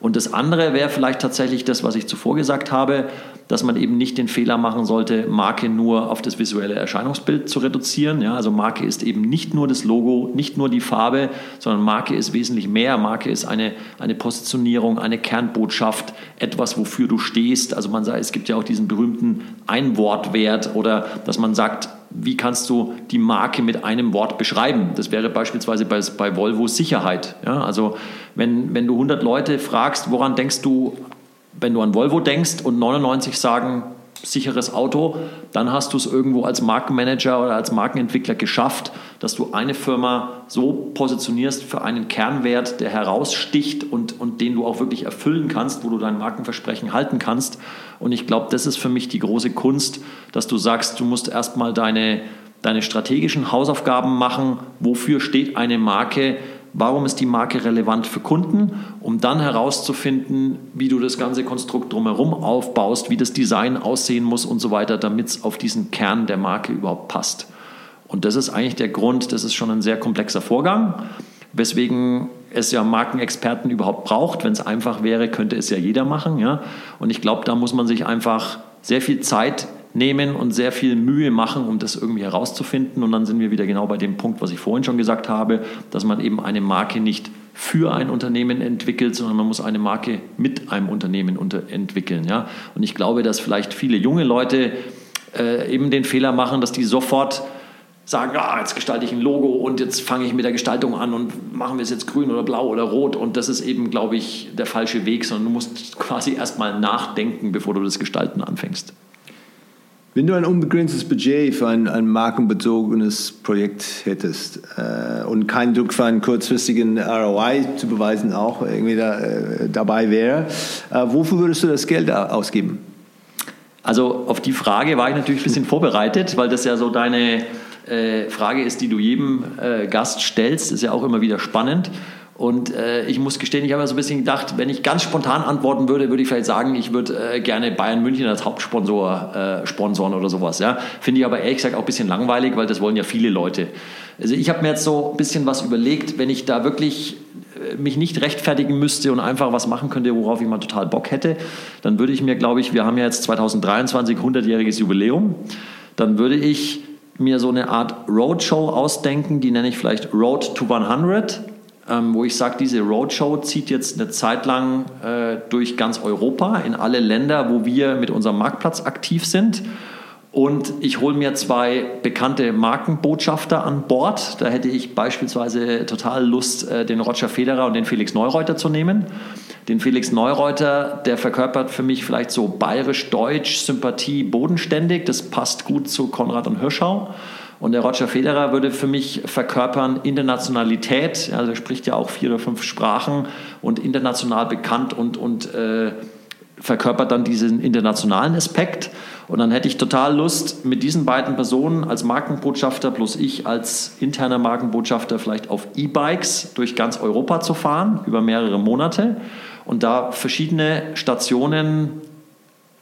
Und das andere wäre vielleicht tatsächlich das, was ich zuvor gesagt habe, dass man eben nicht den Fehler machen sollte, Marke nur auf das visuelle Erscheinungsbild zu reduzieren. Ja, also Marke ist eben nicht nur das Logo, nicht nur die Farbe, sondern Marke ist wesentlich mehr. Marke ist eine, eine Positionierung, eine Kernbotschaft, etwas, wofür du stehst. Also man sagt, es gibt ja auch diesen berühmten Einwortwert oder dass man sagt, wie kannst du die Marke mit einem Wort beschreiben? Das wäre beispielsweise bei, bei Volvo Sicherheit. Ja, also wenn, wenn du 100 Leute fragst, woran denkst du, wenn du an Volvo denkst und 99 sagen, sicheres Auto, dann hast du es irgendwo als Markenmanager oder als Markenentwickler geschafft, dass du eine Firma so positionierst für einen Kernwert, der heraussticht und, und den du auch wirklich erfüllen kannst, wo du dein Markenversprechen halten kannst. Und ich glaube, das ist für mich die große Kunst, dass du sagst, du musst erstmal deine, deine strategischen Hausaufgaben machen, wofür steht eine Marke, warum ist die Marke relevant für Kunden, um dann herauszufinden, wie du das ganze Konstrukt drumherum aufbaust, wie das Design aussehen muss und so weiter, damit es auf diesen Kern der Marke überhaupt passt. Und das ist eigentlich der Grund, das ist schon ein sehr komplexer Vorgang, weswegen es ja Markenexperten überhaupt braucht. Wenn es einfach wäre, könnte es ja jeder machen. Ja? Und ich glaube, da muss man sich einfach sehr viel Zeit nehmen und sehr viel Mühe machen, um das irgendwie herauszufinden. Und dann sind wir wieder genau bei dem Punkt, was ich vorhin schon gesagt habe, dass man eben eine Marke nicht für ein Unternehmen entwickelt, sondern man muss eine Marke mit einem Unternehmen entwickeln. Ja? Und ich glaube, dass vielleicht viele junge Leute äh, eben den Fehler machen, dass die sofort sagen, ah, jetzt gestalte ich ein Logo und jetzt fange ich mit der Gestaltung an und machen wir es jetzt grün oder blau oder rot. Und das ist eben, glaube ich, der falsche Weg, sondern du musst quasi erstmal nachdenken, bevor du das Gestalten anfängst. Wenn du ein unbegrenztes Budget für ein, ein markenbezogenes Projekt hättest äh, und kein Druck für einen kurzfristigen ROI zu beweisen auch irgendwie da, äh, dabei wäre, äh, wofür würdest du das Geld ausgeben? Also auf die Frage war ich natürlich ein bisschen vorbereitet, weil das ja so deine äh, Frage ist, die du jedem äh, Gast stellst. Ist ja auch immer wieder spannend. Und äh, ich muss gestehen, ich habe mir so ein bisschen gedacht, wenn ich ganz spontan antworten würde, würde ich vielleicht sagen, ich würde äh, gerne Bayern München als Hauptsponsor äh, sponsoren oder sowas. Ja? Finde ich aber ehrlich gesagt auch ein bisschen langweilig, weil das wollen ja viele Leute. Also ich habe mir jetzt so ein bisschen was überlegt, wenn ich da wirklich äh, mich nicht rechtfertigen müsste und einfach was machen könnte, worauf ich mal total Bock hätte, dann würde ich mir, glaube ich, wir haben ja jetzt 2023 100-jähriges Jubiläum, dann würde ich mir so eine Art Roadshow ausdenken, die nenne ich vielleicht Road to 100 ähm, wo ich sage, diese Roadshow zieht jetzt eine Zeit lang äh, durch ganz Europa, in alle Länder, wo wir mit unserem Marktplatz aktiv sind. Und ich hole mir zwei bekannte Markenbotschafter an Bord. Da hätte ich beispielsweise total Lust, äh, den Roger Federer und den Felix Neureuter zu nehmen. Den Felix Neureuter, der verkörpert für mich vielleicht so bayerisch-deutsch, Sympathie, bodenständig. Das passt gut zu Konrad und Hirschau. Und der Roger Federer würde für mich verkörpern Internationalität. Also er spricht ja auch vier oder fünf Sprachen und international bekannt und, und äh, verkörpert dann diesen internationalen Aspekt. Und dann hätte ich total Lust, mit diesen beiden Personen als Markenbotschafter plus ich als interner Markenbotschafter vielleicht auf E-Bikes durch ganz Europa zu fahren, über mehrere Monate und da verschiedene Stationen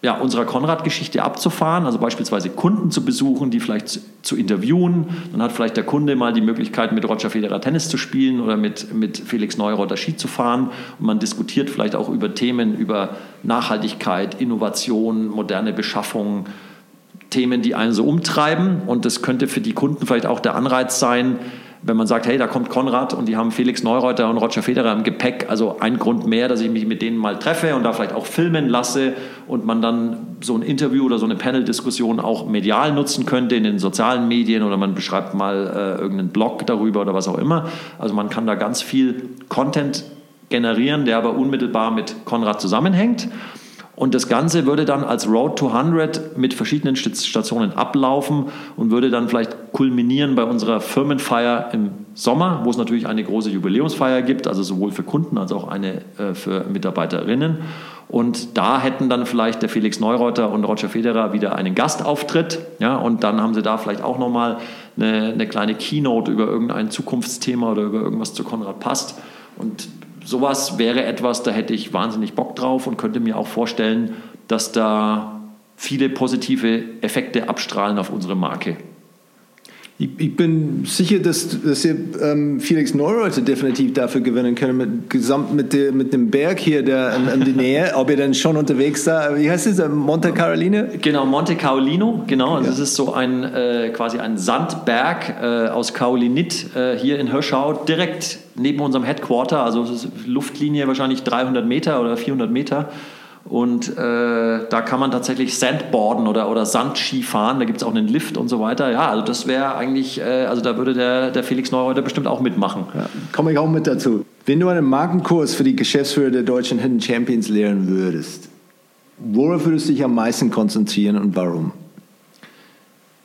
ja, unserer Konrad-Geschichte abzufahren, also beispielsweise Kunden zu besuchen, die vielleicht zu, interviewen. Dann hat vielleicht der Kunde mal die Möglichkeit, mit Roger Federer Tennis zu spielen oder mit, mit Felix Neureuter Ski zu fahren. Und man diskutiert vielleicht auch über Themen, über Nachhaltigkeit, Innovation, moderne Beschaffung, Themen, die einen so umtreiben. Und das könnte für die Kunden vielleicht auch der Anreiz sein, wenn man sagt, hey, da kommt Konrad und die haben Felix Neureuter und Roger Federer im Gepäck, also ein Grund mehr, dass ich mich mit denen mal treffe und da vielleicht auch filmen lasse und man dann so ein Interview oder so eine Panel-Diskussion auch medial nutzen könnte in den sozialen Medien oder man beschreibt mal äh, irgendeinen Blog darüber oder was auch immer. Also man kann da ganz viel Content generieren, der aber unmittelbar mit Konrad zusammenhängt. Und das Ganze würde dann als Road to 100 mit verschiedenen Stationen ablaufen und würde dann vielleicht kulminieren bei unserer Firmenfeier im Sommer, wo es natürlich eine große Jubiläumsfeier gibt, also sowohl für Kunden als auch eine äh, für Mitarbeiterinnen. Und da hätten dann vielleicht der Felix Neureuter und Roger Federer wieder einen Gastauftritt. Ja, und dann haben sie da vielleicht auch nochmal eine, eine kleine Keynote über irgendein Zukunftsthema oder über irgendwas zu Konrad passt. Und sowas wäre etwas, da hätte ich wahnsinnig Bock drauf und könnte mir auch vorstellen, dass da viele positive Effekte abstrahlen auf unsere Marke. Ich, ich bin sicher, dass, dass ihr ähm, Felix Neureuter definitiv dafür gewinnen können, mit, gesamt mit, der, mit dem Berg hier der, in, in die Nähe. Ob ihr dann schon unterwegs da, wie heißt es, Monte Carolino? Genau, Monte Carolino, genau. Also ja. Das ist so ein äh, quasi ein Sandberg äh, aus Kaolinit äh, hier in Hirschau, direkt neben unserem Headquarter, also Luftlinie wahrscheinlich 300 Meter oder 400 Meter. Und äh, da kann man tatsächlich Sandboarden oder, oder Sandski fahren. Da gibt es auch einen Lift und so weiter. Ja, also das wäre eigentlich, äh, also da würde der, der Felix Neureuter bestimmt auch mitmachen. Ja, Komme ich auch mit dazu. Wenn du einen Markenkurs für die Geschäftsführer der deutschen Hidden Champions lehren würdest, worauf würdest du dich am meisten konzentrieren und warum?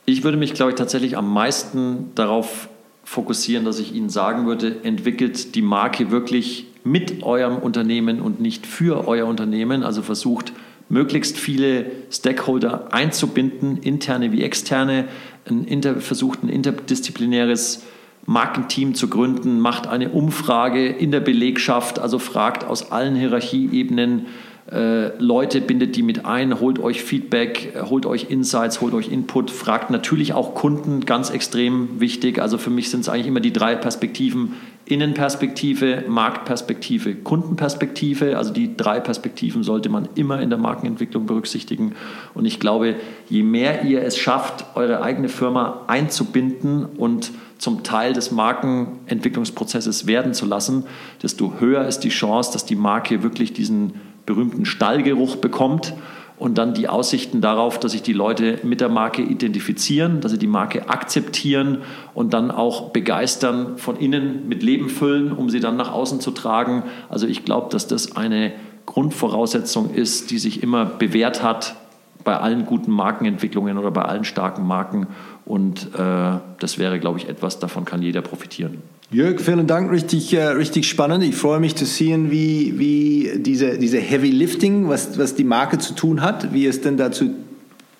Ich würde mich, glaube ich, tatsächlich am meisten darauf fokussieren, dass ich Ihnen sagen würde, entwickelt die Marke wirklich mit eurem Unternehmen und nicht für euer Unternehmen. Also versucht möglichst viele Stakeholder einzubinden, interne wie externe, ein inter, versucht ein interdisziplinäres Markenteam zu gründen, macht eine Umfrage in der Belegschaft, also fragt aus allen Hierarchieebenen, äh, Leute, bindet die mit ein, holt euch Feedback, äh, holt euch Insights, holt euch Input, fragt natürlich auch Kunden, ganz extrem wichtig. Also für mich sind es eigentlich immer die drei Perspektiven. Innenperspektive, Marktperspektive, Kundenperspektive. Also die drei Perspektiven sollte man immer in der Markenentwicklung berücksichtigen. Und ich glaube, je mehr ihr es schafft, eure eigene Firma einzubinden und zum Teil des Markenentwicklungsprozesses werden zu lassen, desto höher ist die Chance, dass die Marke wirklich diesen berühmten Stallgeruch bekommt und dann die Aussichten darauf, dass sich die Leute mit der Marke identifizieren, dass sie die Marke akzeptieren und dann auch begeistern, von innen mit Leben füllen, um sie dann nach außen zu tragen. Also ich glaube, dass das eine Grundvoraussetzung ist, die sich immer bewährt hat bei allen guten Markenentwicklungen oder bei allen starken Marken. Und äh, das wäre, glaube ich, etwas, davon kann jeder profitieren. Jörg, vielen Dank, richtig, äh, richtig spannend. Ich freue mich zu sehen, wie, wie diese, diese Heavy Lifting, was, was die Marke zu tun hat, wie es denn dazu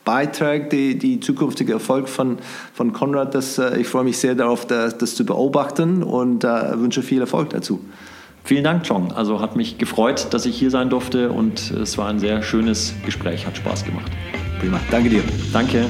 beiträgt, die, die zukünftige Erfolg von, von Konrad. Das, äh, ich freue mich sehr darauf, das, das zu beobachten und äh, wünsche viel Erfolg dazu. Vielen Dank, Chong. Also hat mich gefreut, dass ich hier sein durfte und es war ein sehr schönes Gespräch, hat Spaß gemacht. Prima, danke dir. Danke.